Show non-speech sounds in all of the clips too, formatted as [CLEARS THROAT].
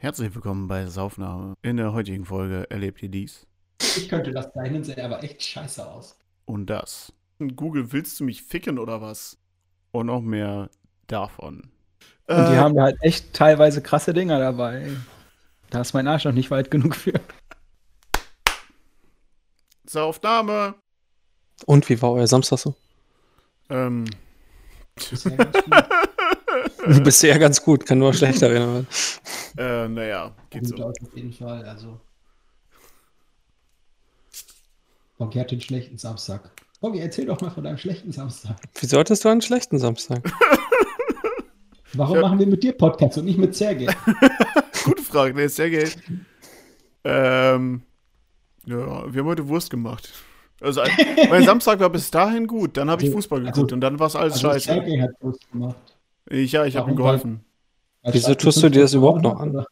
Herzlich willkommen bei Sauffnahme. In der heutigen Folge erlebt ihr dies Ich könnte das zeichnen, sähe aber echt scheiße aus. und das. Google, willst du mich ficken oder was? Und noch mehr davon. Und die Äh, haben da halt echt teilweise krasse Dinger dabei. Da ist mein Arsch noch nicht weit genug für. Sauffnahme. Und wie war euer Samstag so? Ähm, Bisher ganz gut. [LAUGHS] [LAUGHS] Bisher ganz gut, kann nur schlechter werden. äh, naja, geht gut so. aus auf jeden Fall. Also. Boggy hat den schlechten Samstag. Boggy, erzähl doch mal von deinem schlechten Samstag. Wieso hattest du einen schlechten Samstag? [LAUGHS] Warum Ja. machen wir mit dir Podcast und nicht mit Sergej? [LAUGHS] Gute Frage, nee, sehr geil. Ähm, ja, wir haben heute Wurst gemacht. Also, ein- mein Samstag war bis dahin gut. Dann habe ich Also- Fußball geguckt also- und dann war es alles Also scheiße. Sergej hat Post gemacht. Ich, ja, ich habe ihm geholfen. Wieso tust du dir das 5 überhaupt noch an?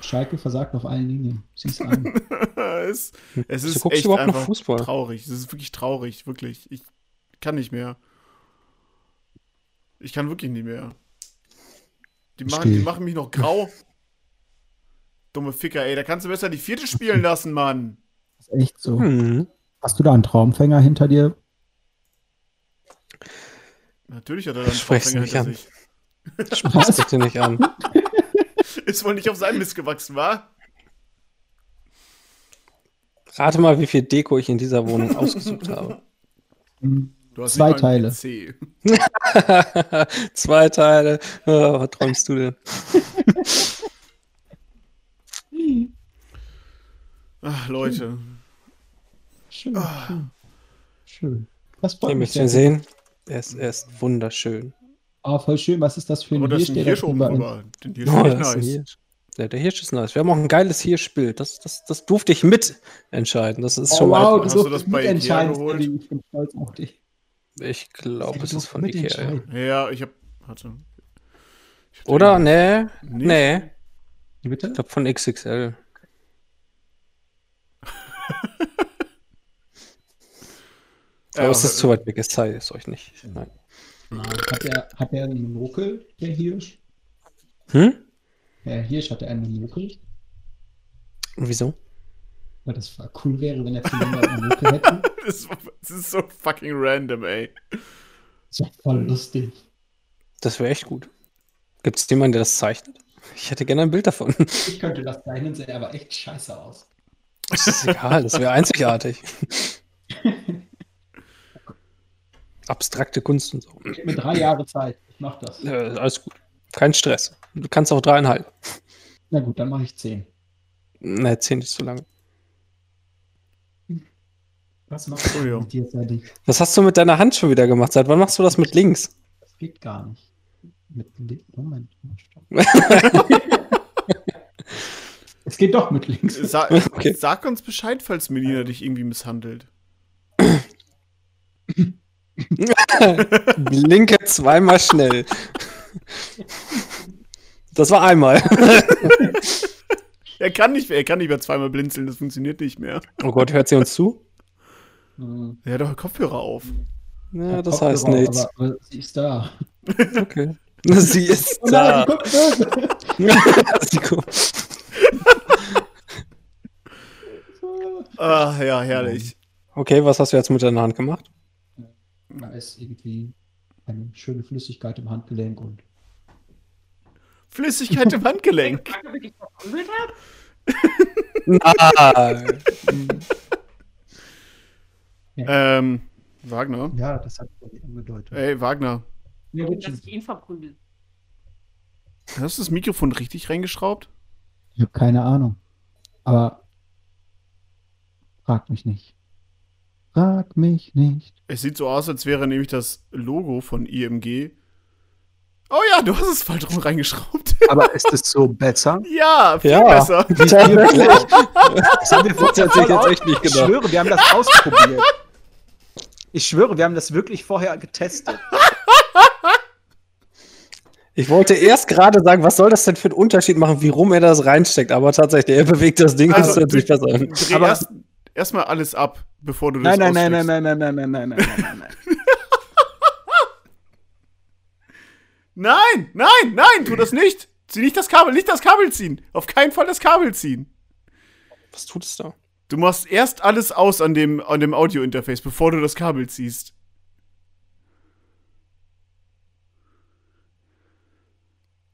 Schalke versagt auf allen Linien. Siehst du an. [LAUGHS] es, es Du ist guckst echt überhaupt noch einfach Fußball? traurig. Es ist wirklich traurig, wirklich. Ich kann nicht mehr. Ich kann wirklich nicht mehr. Die machen, die machen mich noch grau. [LAUGHS] Dumme Ficker, ey. Da kannst du besser die vierte spielen lassen, Mann. ist echt so. Hm. Hast du da einen Traumfänger hinter dir? Natürlich hat er dann Sprech's nicht an. sich. [LAUGHS] Sprech's bitte nicht an. [LAUGHS] Ist wohl nicht auf seinem Mist gewachsen, wa? Rate mal, wie viel Deko ich in dieser Wohnung [LAUGHS] ausgesucht habe. Du hast Zwei Teile. Zwei Teile. Oh, was träumst du denn? Ach, Leute. Schön, Ah. schön. Schön. Ihr mich müsst ihn sehr. sehen. Er ist, er ist wunderschön. Ah, voll schön. Was ist das für ein ein Hirsch, der Hirsch oben drüber. Den Hirsch Oh, nice. Hirsch. Ja, der Hirsch ist nice. Wir haben auch ein geiles Hirschbild. Das, das, das durfte ich mitentscheiden. Das ist Oh, schon wow, mal. du Hast du das bei Ikea geholt? Ich bin stolz auf dich. Ich glaube, es ist von Ikea. Ja. ich hab. Warte. Ich hab Oder? Nee. Nee. Wie bitte? Ich glaube von XXL. Aber es ist zu weit weg. Es zeige es euch nicht. Nein. Nein. Hat er, hat er einen Monokel, der Hirsch? Hm? Der Hirsch hatte einen Monokel. Und wieso? Weil das cool wäre, wenn er Zylinder einen Monokel hätte. [LAUGHS] Das, das ist so fucking random, ey. Das ist voll lustig. Das wäre echt gut. Gibt es jemanden, der das zeichnet? Ich hätte gerne ein Bild davon. Ich könnte das zeichnen, sähe aber echt scheiße aus. Das ist egal, das wäre einzigartig. [LAUGHS] Abstrakte Kunst und so. Ich hab mir drei Jahre Zeit. Ich mach das. Äh, alles gut. Kein Stress. Du kannst auch dreieinhalb. Na gut, dann mache ich zehn. Ne, zehn ist zu lange. Was machst du [LAUGHS] mit dir, Sadie? Was hast du mit deiner Hand schon wieder gemacht? Seit wann machst du das mit links? Das geht gar nicht. Mit Moment. stopp. [LAUGHS] es geht doch mit links. Sa [LAUGHS] Okay. Sag uns Bescheid, falls Melina dich irgendwie misshandelt. [LAUGHS] Linke zweimal schnell. Das war einmal. Er kann nicht, er kann nicht mehr zweimal blinzeln, das funktioniert nicht mehr. Oh Gott, hört sie uns zu? Hm. Er hat doch Kopfhörer auf. Ja, das Kopfhörer, heißt nichts. Aber, aber sie ist da. Okay. [LAUGHS] Sie ist Oh nein, da. Sie guckt- [LAUGHS] Ah, ja, herrlich. Okay, was hast du jetzt mit deiner Hand gemacht? Da ist irgendwie eine schöne Flüssigkeit im Handgelenk und Flüssigkeit im Handgelenk. Nein. [LAUGHS] ähm, Wagner. ja, das hat angedeutet. Ey, Wagner. Ja, gut, dass ich ihn verprügel. Hast du das Mikrofon richtig reingeschraubt? Ich habe keine Ahnung. Aber frag mich nicht. Frag mich nicht. Es sieht so aus, als wäre nämlich das Logo von IMG. Oh ja, du hast es falsch rum reingeschraubt. [LAUGHS] Aber ist es so besser? ja, viel Ja. besser. [LAUGHS] [LAUGHS] Das haben wir Das hätte ich jetzt echt nicht Ich gedacht. schwöre, wir haben das ausprobiert. Ich schwöre, wir haben das wirklich vorher getestet. Ich wollte erst gerade sagen, was soll das denn für einen Unterschied machen, wie rum er das reinsteckt, aber tatsächlich, er bewegt das Ding, das Also, hört sich besser an. Dreh Aber- erst, erstmal alles ab, bevor du das Nein, nein, nein, aussteckst. nein, nein, nein, nein, nein, nein, nein, nein, nein. [LAUGHS] Nein, nein, nein, tu das nicht. Zieh nicht das Kabel, nicht das Kabel ziehen. Auf keinen Fall das Kabel ziehen. Was tut es da? Du machst erst alles aus an dem, an dem Audio-Interface, bevor du das Kabel ziehst.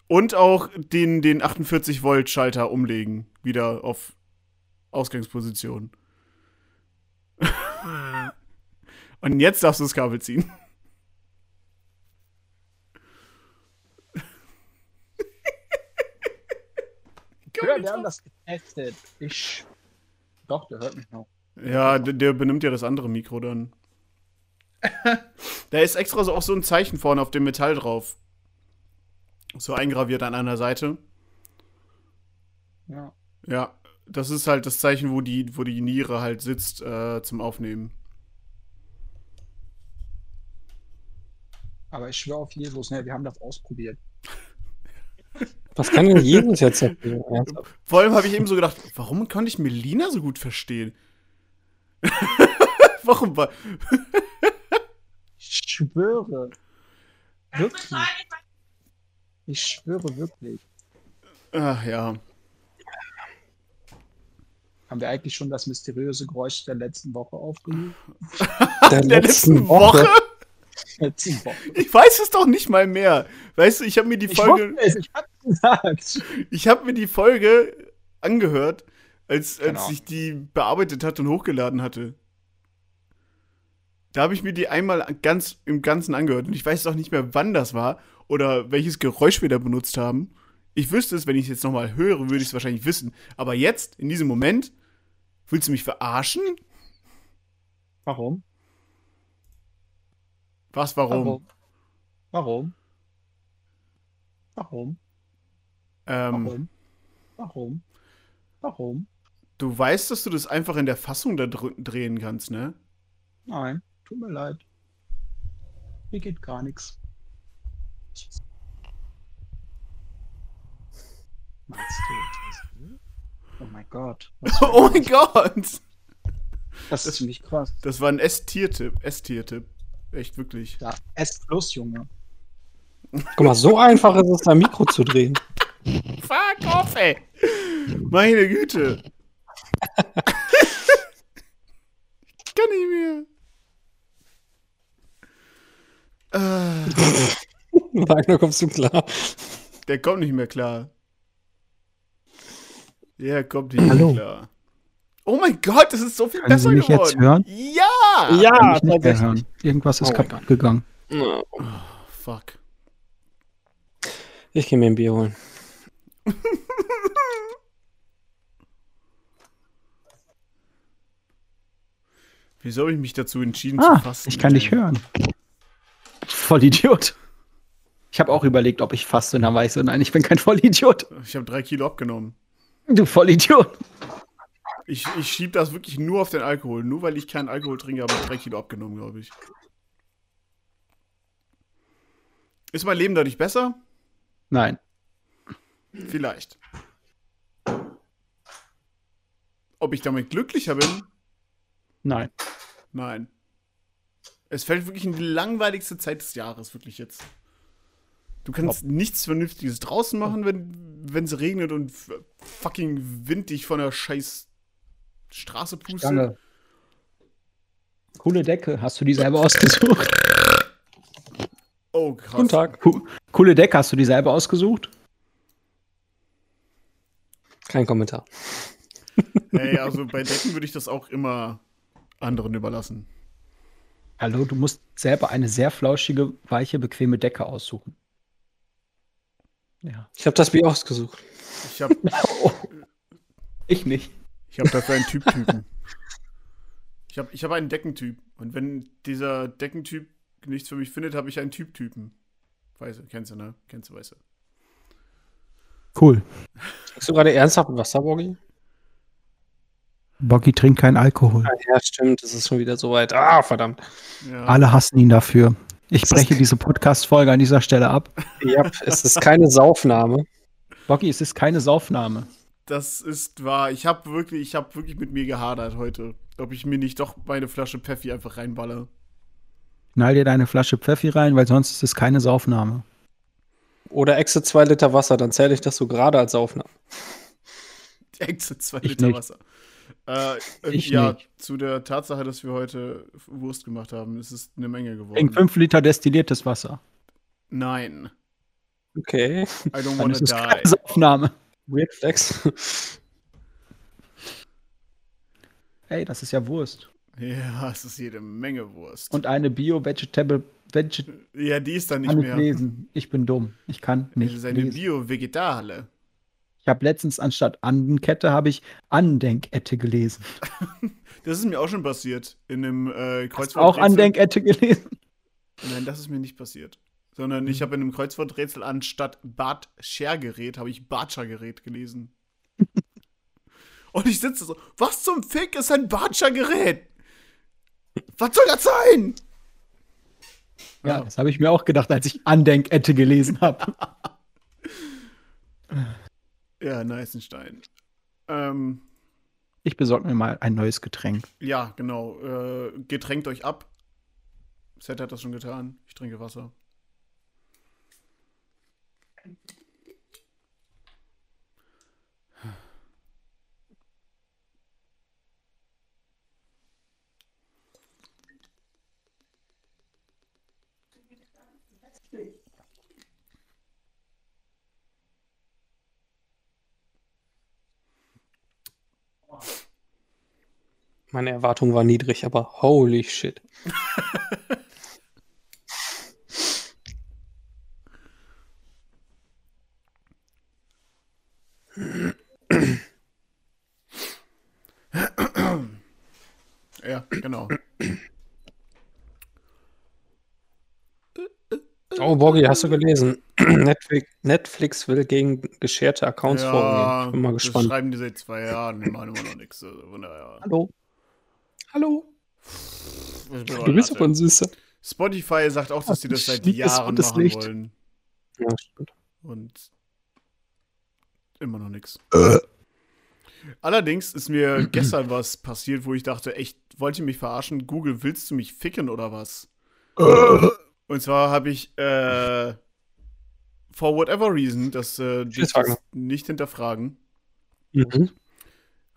Und auch den, den 48-Volt-Schalter umlegen. Wieder auf Ausgangsposition. [LAUGHS] Und jetzt darfst du das Kabel ziehen. Ja, wir haben das getestet. Ich. Doch, der hört mich noch. Ja, der, der benimmt ja das andere Mikro dann. [LAUGHS] da ist extra so auch so ein Zeichen vorne auf dem Metall drauf. So eingraviert an einer Seite. Ja. Ja, das ist halt das Zeichen, wo die, wo die Niere halt sitzt äh, zum Aufnehmen. Aber ich schwöre auf Jesus, ne, wir haben das ausprobiert. [LAUGHS] Was kann denn Jesus jetzt? Ernsthaft? [LAUGHS] Vor allem habe ich eben so gedacht, warum konnte ich Melina so gut verstehen? [LAUGHS] warum war. Ich schwöre. Wirklich. Ich schwöre wirklich. Ach ja. Haben wir eigentlich schon das mysteriöse Geräusch der letzten Woche aufgenommen? [LAUGHS] Der, Der letzten Woche? Letzten Woche. Ich weiß es doch nicht mal mehr. Weißt du, ich habe mir die Ich Folge. es, ich hab's gesagt. Ich habe mir die Folge angehört, als, als Genau. ich die bearbeitet hatte und hochgeladen hatte. Da habe ich mir die einmal ganz im Ganzen angehört und ich weiß doch nicht mehr, wann das war oder welches Geräusch wir da benutzt haben. Ich wüsste es, wenn ich es jetzt nochmal höre, würde ich es wahrscheinlich wissen. Aber jetzt, in diesem Moment, willst du mich verarschen? Warum? Was, warum? Warum? Warum? Ähm, Warum? Warum? Warum? du weißt, dass du das einfach in der Fassung da dr drehen kannst, ne? Nein, tut mir leid. Mir geht gar nichts. Meinst du? [LAUGHS] Oh mein Gott. Oh mein Gott! Das ist ziemlich krass. Das war ein S-Tier-Tipp. S-Tier-Tipp. Echt wirklich. Ja, S plus, Junge. Guck mal, so einfach ist es, da Mikro zu drehen. [LAUGHS] Fuck off, ey. Meine Güte. ich kann nicht mehr. Äh, [LAUGHS] Wagner, kommst du klar? der kommt nicht mehr klar. Der kommt nicht Hallo. klar. Oh mein Gott, das ist so viel Können besser Sie mich geworden. jetzt hören? Ja! Kann Ja, ich nicht mehr hören. Irgendwas ist Oh kaputt gegangen. Ja. Fuck. Ich gehe mir ein Bier holen. [LAUGHS] Wieso habe ich mich dazu entschieden Ah, zu fasten? ich kann dich hören. Vollidiot. Ich habe auch überlegt, ob ich faste, und dann war ich so, nein, ich bin kein Vollidiot. Ich habe drei Kilo abgenommen. Du Vollidiot. Ich, ich schieb das wirklich nur auf den Alkohol. Nur weil ich keinen Alkohol trinke, habe ich drei Kilo abgenommen, glaube ich. Ist mein Leben dadurch besser? Nein. Vielleicht. Ob ich damit glücklicher bin? Nein. Nein. Es fällt wirklich in die langweiligste Zeit des Jahres, wirklich jetzt. Du kannst nichts Vernünftiges draußen machen, wenn es regnet und fucking Wind dich von der scheiß Straße pustet. Danke. Coole Decke. Hast du die selber ausgesucht? Oh, krass. Guten Tag. Co- Coole Decke. Hast du die selber ausgesucht? Kein Kommentar. Hey, also bei Decken würde ich das auch immer anderen überlassen. Hallo, du musst selber eine sehr flauschige, weiche, bequeme Decke aussuchen. Ja. Ich habe das Bier ausgesucht. Ich habe [LAUGHS] Ich nicht. ich hab dafür einen Typ-Typen. Ich habe ich hab einen Deckentyp. Und wenn dieser Deckentyp nichts für mich findet, habe ich einen Typ-Typen. Weißt du, kennst du, ne? Kennst du, weißt du. Cool. Trinkst du gerade ernsthaft Wasser, Boggy? Boggy trinkt keinen Alkohol. Ja, stimmt. Es ist schon wieder soweit. Ah, verdammt. Ja. Alle hassen ihn dafür. Ich breche diese Podcast-Folge an dieser Stelle ab. Ja, es ist keine Saufnahme. Boggy, es ist keine Saufnahme. Das ist wahr. Ich habe wirklich, ich habe wirklich mit mir gehadert heute, ob ich mir nicht doch meine Flasche Pfeffi einfach reinballe. Knall dir deine Flasche Pfeffi rein, weil sonst ist es keine Saufnahme. Oder exe zwei Liter Wasser, dann zähle ich das so gerade als Aufnahme. Exit zwei Ich Liter nicht. Wasser. Äh, Ich ja, nicht. zu der Tatsache, dass wir heute Wurst gemacht haben, ist es eine Menge geworden. Wegen 5 Liter destilliertes Wasser. Nein. Okay. I don't wanna ist es die. Aufnahme. Weird Flex. Ey, das ist ja Wurst. Ja, es ist jede Menge Wurst. Und eine Bio-Vegetable. Veget ja, die ist dann nicht mehr. lesen. Ich bin dumm. Ich kann Es nicht ist eine. Bio-Vegetale. Ich habe letztens anstatt Andenkette habe ich Andenkette gelesen. [LAUGHS] Das ist mir auch schon passiert. In einem äh, Hast du Kreuzworträtsel. auch Andenkette gelesen? Nein, das ist mir nicht passiert. Sondern ich habe in einem Kreuzworträtsel anstatt Bad-Schergerät habe ich Bartscher-Gerät gelesen. [LAUGHS] Und ich sitze so, was zum Fick ist ein Bartscher-Gerät? Was soll das sein? Ja, das habe ich mir auch gedacht, als ich Andenkette gelesen habe. [LAUGHS] Ja, Neißenstein. Ähm, Ich besorge mir mal ein neues Getränk. ja, genau. Äh, getränkt euch ab. Seth hat das schon getan. Ich trinke Wasser. Meine Erwartung war niedrig, aber holy shit. Ja, genau. Oh, Boggy, hast du gelesen? Netflix, Netflix will gegen gescherte Accounts vorgehen. Ich bin mal das gespannt. schreiben die seit zwei Jahren, die machen immer noch nichts. Also, daher. Hallo. Hallo. Du bist aber ein Süßer. Spotify sagt auch, dass sie das seit Jahren machen Licht. wollen. Ja, stimmt. Und immer noch nichts. Allerdings ist mir [CLEARS THROAT] gestern was passiert, wo ich dachte, echt, wollt ihr mich verarschen? Google, willst du mich ficken oder was? Und zwar habe ich, äh, for whatever reason, das äh, nicht hinterfragen, Mhm.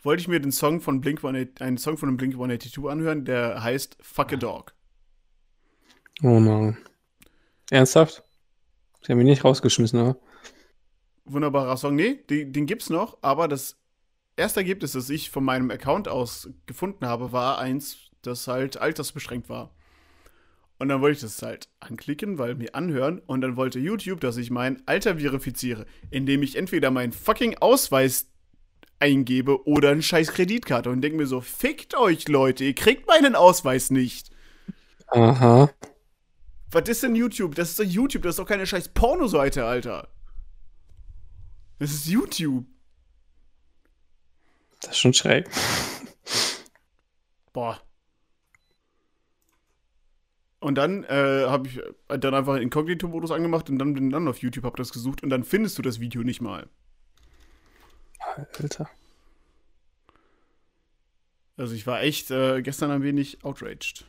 Wollte ich mir den Song von Blink 182, einen Song von dem Blink 182 anhören, der heißt Fuck a Dog. Oh Mann. Ernsthaft? Sie haben mich nicht rausgeschmissen, oder? Wunderbarer Song. Nee, den, den gibt's noch, aber das erste Ergebnis, das ich von meinem Account aus gefunden habe, war eins, das halt altersbeschränkt war. Und dann wollte ich das halt anklicken, weil mir anhören und dann wollte YouTube, dass ich mein Alter verifiziere, indem ich entweder meinen fucking Ausweis eingebe oder eine scheiß Kreditkarte und denke mir so, fickt euch Leute, ihr kriegt meinen Ausweis nicht. Aha. Was ist denn YouTube? Das ist doch YouTube, das ist doch keine scheiß Pornoseite, Alter. Das ist YouTube. Das ist schon schräg. Boah. Und dann äh, habe ich dann einfach Inkognito-Modus angemacht und dann bin dann auf YouTube hab das gesucht und dann findest du das Video nicht mal. Alter. Also ich war echt äh, gestern ein wenig outraged.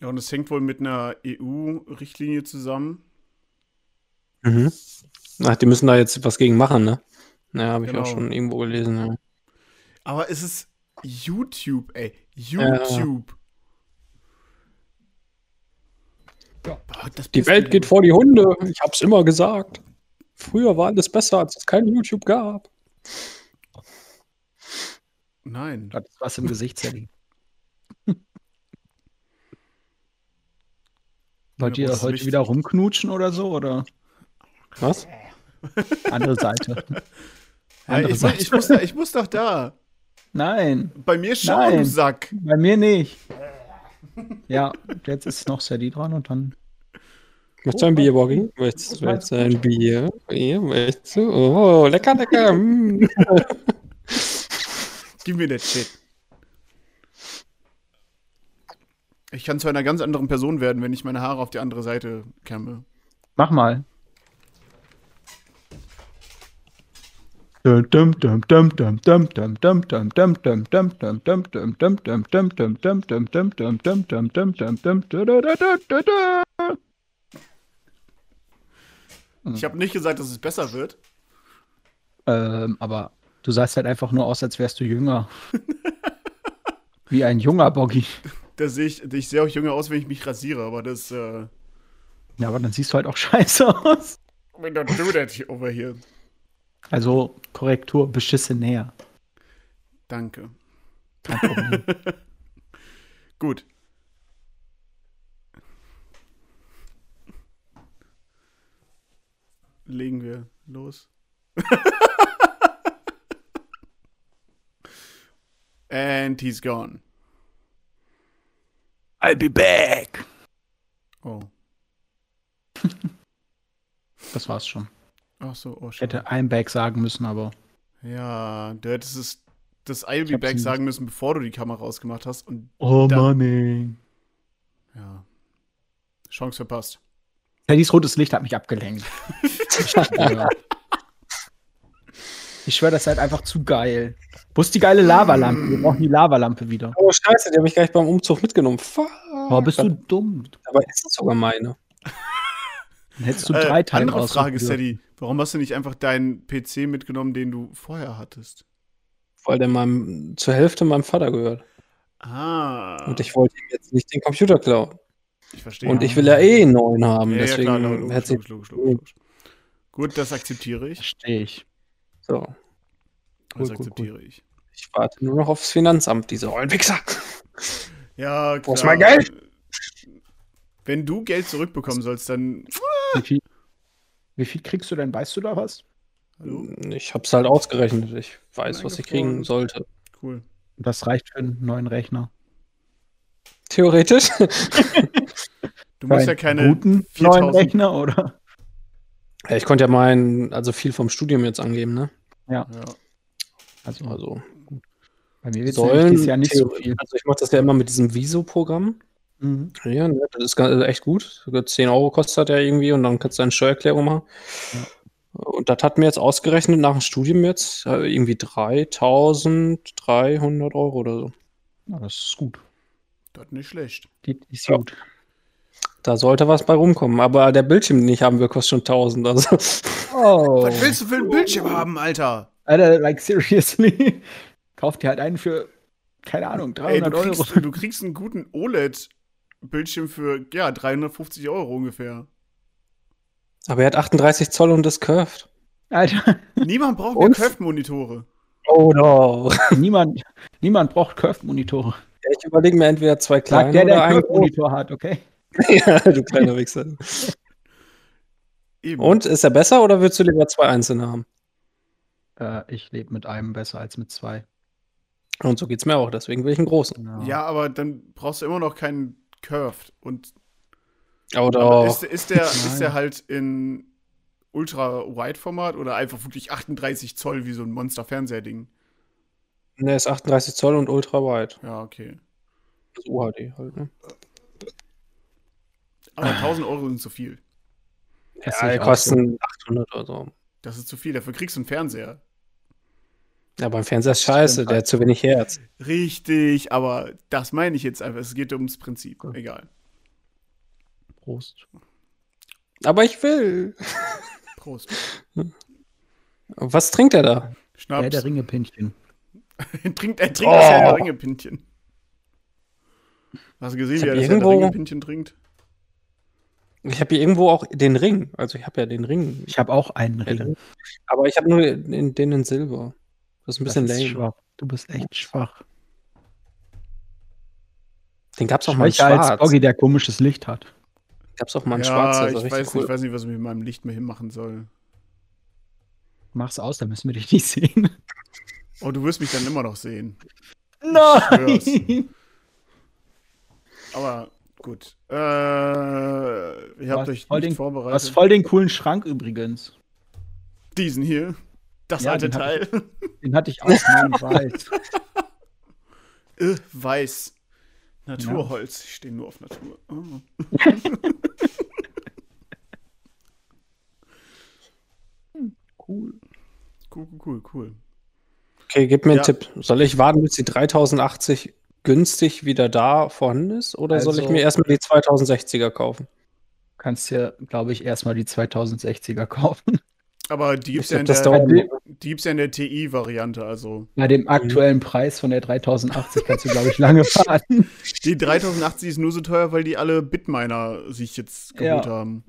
Ja, und es hängt wohl mit einer EU-Richtlinie zusammen. Mhm. Ach, die müssen da jetzt was gegen machen, ne? Ja, habe ich Genau. auch schon irgendwo gelesen. Ja. Aber es ist YouTube, ey. YouTube. Ja. Die Welt geht vor die Hunde. Ich hab's immer gesagt. Früher war alles besser, als es kein YouTube gab. Nein. Das ist was im Gesicht, Sally. Wollt ihr heute wichtig. wieder rumknutschen oder so? Oder Was? andere Seite? [LAUGHS] Ja, Andere ich, ich, muss ich muss doch da. Nein, Bei mir schon, Nein. du Sack. bei mir nicht. Ja, jetzt ist noch Sally dran und dann. Möchtest du ein Bier, Boggy? Möchtest, möchtest du ein Bier? Bier? Möchtest du? Oh, lecker, lecker. mm. [LAUGHS] Gib mir das Shit. Ich kann zu einer ganz anderen Person werden, wenn ich meine Haare auf die andere Seite kämme. Mach mal. Ich habe nicht gesagt, dass es besser wird. Ähm, aber du sahst halt einfach nur aus, als wärst du jünger. Wie ein junger Boggy. Da sehe ich, ich sehe auch jünger aus, wenn ich mich rasiere, aber das, äh, Ja, aber dann siehst du halt auch scheiße aus. we don't do that over here. Also, Korrektur, beschissen näher. Danke. Kein Problem. [LAUGHS] Gut. Legen wir los. [LAUGHS] And he's gone. I'll be back. Oh. Das war's schon. Ach so, oh, Ich hätte I'm back sagen müssen, aber Ja, du hättest es, das I'll be back sagen müssen, bevor du die Kamera ausgemacht hast. Und Oh Mann, ja, Chance verpasst. Teddys rotes Licht hat mich abgelenkt. [LAUGHS] ich schwöre. ich schwöre, das ist halt einfach zu geil. Wo ist die geile Lavalampe? Wir brauchen die Lavalampe wieder. Oh, scheiße, die habe ich gleich beim Umzug mitgenommen. Fuck. Boah, bist du dumm. Aber ist das sogar meine? Dann hättest du drei äh, Teile andere Frage. Sadie. Warum hast du nicht einfach deinen PC mitgenommen, den du vorher hattest? Weil der meinem, zur Hälfte meinem Vater gehört. Ah. Und ich wollte ihm jetzt nicht den Computer klauen. ich verstehe. Und ich will ja eh einen neuen haben. ja, ja, deswegen klar, logisch, logisch, logisch, logisch, logisch. Gut, das akzeptiere ich. Verstehe ich. so. Das cool, akzeptiere ich. Ich warte nur noch aufs Finanzamt, diese ollen Wichser. Ja, klar. Ist mein Geld? Wenn du Geld zurückbekommen sollst, dann. Wie viel, wie viel kriegst du denn? Weißt du da was? Hallo? Ich hab's halt ausgerechnet. Ich weiß, was ich kriegen sollte. Cool. Das reicht für einen neuen Rechner. Theoretisch. [LAUGHS] Du musst ja keine guten 4000 neuen Rechner, oder? Ja, ich konnte ja meinen, also viel vom Studium jetzt angeben, ne? Ja. Also, Also bei mir wird sollen es ja nicht so viel. Also ich mache das ja immer mit diesem Viso-Programm. Mhm. Ja, ne, das ist ganz- echt gut. Sogar 10 Euro kostet der irgendwie und dann kannst du eine Steuererklärung machen. Und das hat mir jetzt ausgerechnet nach dem Studium jetzt äh, irgendwie 3300 Euro oder so. Ja, das ist gut. Das ist nicht schlecht. Die ist Ja. gut. Da sollte was bei rumkommen. Aber der Bildschirm, den ich haben will, kostet schon 1000. Also Oh. Was willst du für einen Bildschirm haben, Alter? Alter, like seriously. Kauf dir halt einen für, keine Ahnung, Ey, 300 du, Euro. kriegst, du kriegst einen guten OLED-Bildschirm für, ja, 350 Euro ungefähr. Aber er hat 38 Zoll und ist curved. Alter, [LAUGHS] Niemand braucht? Curved-Monitore. Oh no. [LAUGHS] niemand, niemand braucht Curved-Monitore. Ich überlege mir entweder zwei kleine der, oder der einen. Curved-Monitor hat, okay? [LAUGHS] Ja, du kleiner Wichser. Eben. Und ist er besser oder würdest du lieber zwei einzelne haben? Äh, ich lebe mit einem besser als mit zwei. Und so geht's mir auch, deswegen will ich einen großen. Ja, aber dann brauchst du immer noch keinen Curved. Und Oder auch. ist, ist, der, ist der halt in Ultra-Wide-Format oder einfach wirklich 38 Zoll wie so ein Monster-Fernseher-Ding? Ne, ist 38 Zoll und ultra wide. Ja, okay. Das ist UHD halt, ne? Aber 1000 Euro sind zu viel. Das Ja, die kosten 800 oder so. Das ist zu viel. Dafür kriegst du einen Fernseher. Ja, beim Fernseher ist scheiße, stimmt der hat zu wenig Herz. Richtig, aber das meine ich jetzt einfach. Es geht ums Prinzip. Okay. Egal. Prost. Aber ich will. Prost. [LAUGHS] Was trinkt er da? Schnaps. Der, der Ringe-Pinchen. Er [LAUGHS] trinkt, er trinkt Oh. das Herr der Ringe-Pintchen. Hast du gesehen, wie er das Herr der irgendwo- Ringe-Pintchen trinkt? Ich habe hier irgendwo auch den Ring. Also ich habe ja den Ring. Ich habe auch einen Ring. Aber ich habe nur den, den in Silber. Das ist ein bisschen lame. schwach. Du bist echt schwach. Den gab's auch mal in Schwächer als schwarz. Boggy, der komisches Licht hat. Gab's auch mal in ja, schwarz. Das ich weiß, cool. ich weiß nicht, was ich mit meinem Licht mehr hinmachen soll. Mach's aus, dann müssen wir dich nicht sehen. Oh, du wirst mich dann immer noch sehen. Nein! Aber gut. Äh, ihr habt Was euch voll nicht den- vorbereitet. Was voll den coolen Schrank übrigens. Diesen hier. Das Ja, alte Teil. [LAUGHS] Den hatte ich auch nein, ich weiß. äh, weiß. Naturholz. Ich stehe nur auf Natur. Oh. [LAUGHS] Cool. Cool. cool, cool. Okay, gib mir Ja. einen Tipp. Soll ich warten, bis die 3080 günstig wieder da vorhanden ist? Oder soll ich Also- mir erstmal die 2060er kaufen? Kannst dir, glaube ich, erstmal die 2060er kaufen. Aber die gibt's Ich ja der, ja in der TI-Variante, also. Bei dem aktuellen Preis von der 3080 kannst du, glaube ich, lange [LAUGHS] warten. Die 3080 ist nur so teuer, weil die alle Bitminer sich jetzt geholt Ja. haben.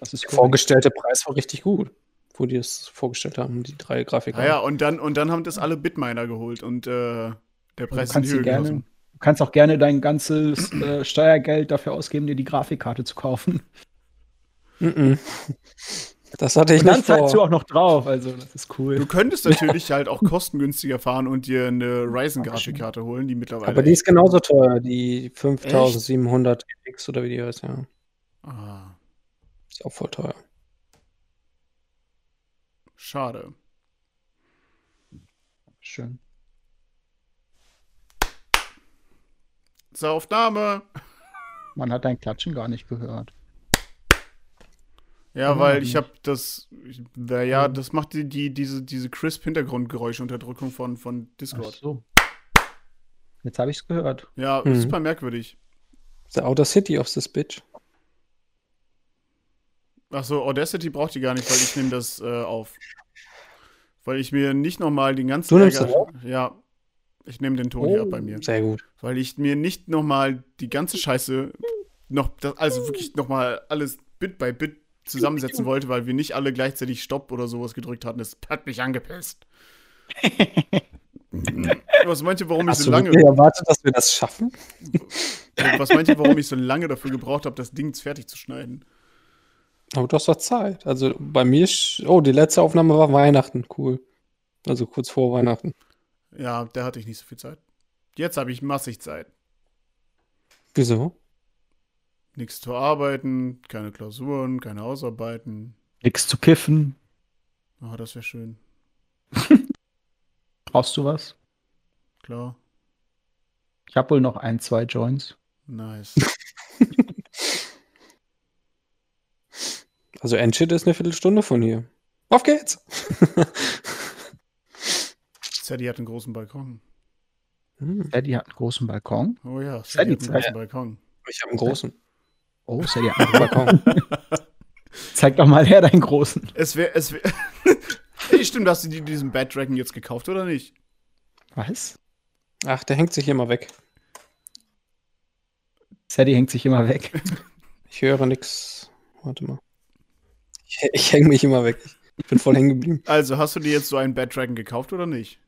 Das ist Der korrekt. vorgestellte Preis war richtig gut, wo die es vorgestellt haben, die drei Grafiker. Naja, und dann, und dann haben das alle Bitminer geholt und äh, der Preis ist Höhe gerne- geschossen. Du kannst auch gerne dein ganzes äh, Steuergeld dafür ausgeben, dir die Grafikkarte zu kaufen. Mhm. Das hatte ich Und dann nicht du vor. auch noch drauf, also das ist Du cool. könntest natürlich [LAUGHS] halt auch kostengünstiger fahren und dir eine Ryzen-Grafikkarte holen, die mittlerweile. Aber die ist genauso teuer, die 5700 X oder wie die heißt, ja. Ah, Ist auch voll teuer. schade. Schön. Zur Aufnahme. Man hat dein Klatschen gar nicht gehört. Ja, Mhm. weil ich habe das. Ich, na ja, das macht die, die diese, diese Crisp-Hintergrundgeräuschunterdrückung von, von Ach Discord. so. Jetzt habe ich es gehört. Ja, Mhm. super merkwürdig. The Outer City of this bitch. Achso, Audacity braucht die gar nicht, weil ich nehme das äh, auf. Weil ich mir nicht nochmal den ganzen Du nimmst Ärger- das auf? Ja. Ich nehme den Ton hier ab bei mir. Sehr gut. Weil ich mir nicht nochmal die ganze Scheiße noch, das, also wirklich nochmal alles Bit by Bit zusammensetzen [LAUGHS] wollte, weil wir nicht alle gleichzeitig Stopp oder sowas gedrückt hatten. Das hat mich angepisst. [LAUGHS] Was meint ihr, warum ich Hast so du lange, wirklich erwartet, dass wir das schaffen? [LAUGHS] was meint ihr, warum ich so lange dafür gebraucht habe, das Ding fertig zu schneiden? Aber du hast doch Zeit. Also bei mir, sch- oh, die letzte Aufnahme war Weihnachten. Cool. Also kurz vor Weihnachten. Ja, da hatte ich nicht so viel Zeit. Jetzt habe ich massig Zeit. Wieso? Nichts zu arbeiten, keine Klausuren, keine Hausarbeiten. Nix zu kiffen. Ah, das wäre schön. [LAUGHS] Brauchst du was? Klar. Ich habe wohl noch ein, zwei Joints. Nice. [LAUGHS] Also Enschede ist eine Viertelstunde von hier. Auf geht's! [LAUGHS] Sadie hat einen großen Balkon. Hm, Sadie hat einen großen Balkon. Oh ja, Sadie Sadie hat einen großen Balkon. ich habe einen großen Oh, Sadie hat einen Balkon. Zeig doch mal her deinen großen. Es wäre, es wäre. [LAUGHS] hey, stimmt, hast du die, diesen Bad Dragon jetzt gekauft oder nicht? Was? Ach, der hängt sich immer weg. Sadie hängt sich immer weg. [LAUGHS] Ich höre nix. Warte mal. Ich, ich hänge mich immer weg. Ich bin voll hängen geblieben. Also, hast du dir jetzt so einen Bad Dragon gekauft oder nicht?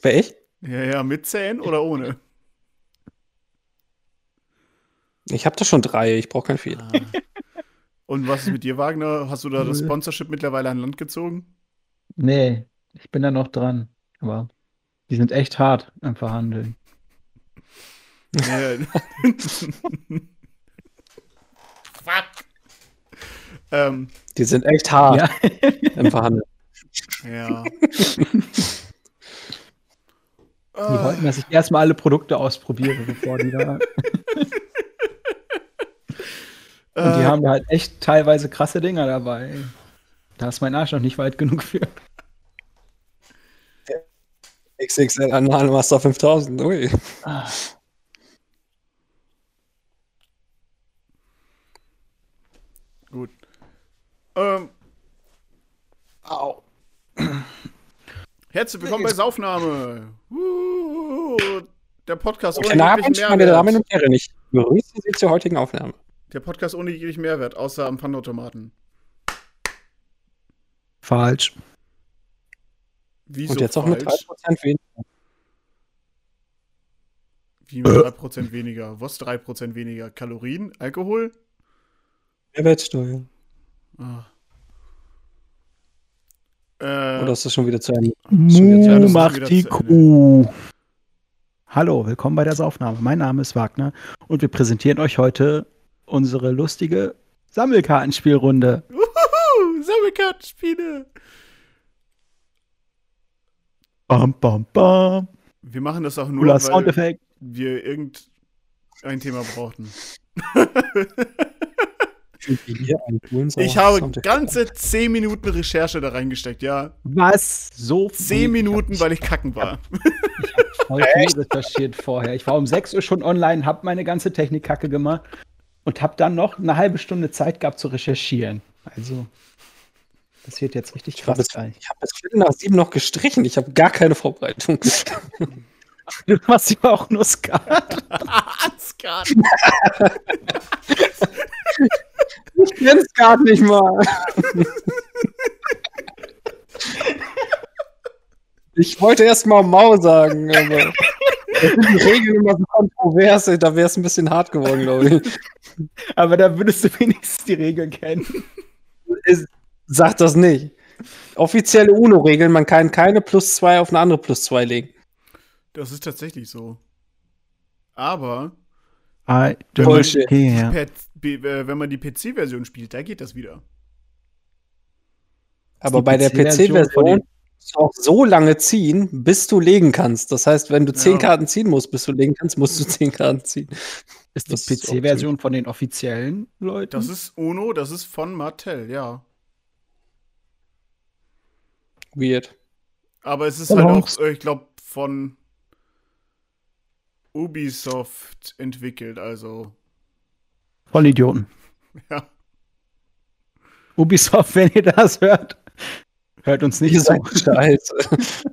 Wer ich? Ja, ja, mit Zähnen oder ohne? Ich habe da schon drei. Ich brauche kein viel. Ah. Und was ist mit dir, Wagner? Hast du da das Null. Sponsorship mittlerweile an Land gezogen? Nee, ich bin da noch dran. Aber die sind echt hart am Verhandeln. Fuck. [LAUGHS] Ähm, Die sind echt hart Ja. im Verhandeln. ja. Die wollten, dass ich erstmal alle Produkte ausprobiere, bevor die da. [LAUGHS] Und die Äh, haben da halt echt teilweise krasse Dinger dabei. Da ist mein Arsch noch nicht weit genug für. XXL Anal Master 5000. Ui. Gut. Ähm, Au. herzlich willkommen bei Saufnahme. Uh, der Podcast ohne Guten Abend, meine Damen und Herren. Ich begrüße Sie zur heutigen Aufnahme. Der Podcast ohne jeglichen Mehrwert, außer am Pfandautomaten. Falsch. Wieso Und jetzt auch mit falsch? 3% weniger. Wie mit 3% weniger? Was 3% weniger? Kalorien? Alkohol? Mehrwertsteuer. Ah. Äh, Oder ist das schon wieder zu Ende? Das Mu macht die. Kuh. Hallo, willkommen bei der Saufnahme. Mein Name ist Wagner und wir präsentieren euch heute unsere lustige Sammelkartenspielrunde. Uhuhu, Sammelkartenspiele. Bam, bam, bam. Wir machen das auch nur, Cooler weil Soundeffekt. wir irgendein Thema brauchten. [LAUGHS] Ich habe ganze 10 Minuten Recherche da reingesteckt, ja. Was? So 10 Minuten, weil ich kacken war. [LAUGHS] voll viel recherchiert vorher. Ich war um 6 Uhr schon online, habe meine ganze Technikkacke gemacht und habe dann noch eine halbe Stunde Zeit gehabt zu recherchieren. Also, das wird jetzt richtig Ich habe krass bis, geil. ich hab bis Viertel nach sieben noch gestrichen. Ich habe gar keine Vorbereitung. [LAUGHS] Du machst ja auch nur Skat. [LAUGHS] Skat. Ich kenn's gar nicht mal. [LAUGHS] Ich wollte erst mal Mau sagen, aber das sind die Regeln immer so kontrovers. Da wäre es ein bisschen hart geworden, glaube ich. Aber da würdest du wenigstens die Regeln kennen. Ist- Sag das nicht. Offizielle UNO-Regeln, man kann keine plus zwei auf eine andere plus zwei legen. Das ist tatsächlich so. Aber I per, B- äh, wenn man die PC-Version spielt, da geht das wieder. Aber die bei der PC-Version musst du auch so lange ziehen, bis du legen kannst. Das heißt, wenn du zehn Ja. Karten ziehen musst, bis du legen kannst, musst du zehn Karten ziehen. Ist Das ist auch PC-Version von den offiziellen Leuten? Das ist UNO, das ist von Mattel, ja. Weird. Aber es ist Von halt Honks. auch, äh, ich glaube, von Ubisoft entwickelt, also voll Idioten. [LAUGHS] ja. Ubisoft, wenn ihr das hört, hört uns nicht so. scheiße. [LAUGHS]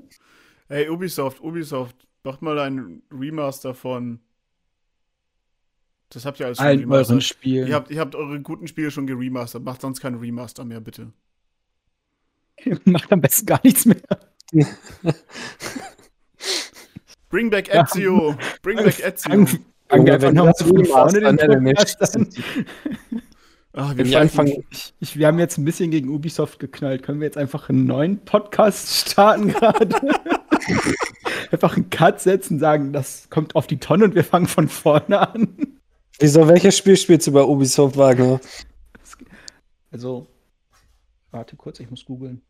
Hey, Ubisoft, Ubisoft, macht mal ein Remaster von. Das habt ihr alles schon allen euren. Spielen. Ihr habt, ihr habt eure guten Spiele schon geremastert. Macht sonst keine Remaster mehr, bitte. [LAUGHS] Macht am besten gar nichts mehr. [LAUGHS] Bring back. Ezio! Bring back Ezio! Fangen fangen wir Ja, einfach wenn nochmal das Ach, Wenn ich schweifen- anfange, Ich, ich, wir haben jetzt ein bisschen gegen Ubisoft geknallt. Können wir jetzt einfach einen neuen Podcast [LAUGHS] starten gerade? [LAUGHS] einfach einen Cut setzen, sagen, das kommt auf die Tonne und wir fangen von vorne an. wieso, welches Spiel spielst du bei Ubisoft Wagner? Also, warte kurz, ich muss googeln.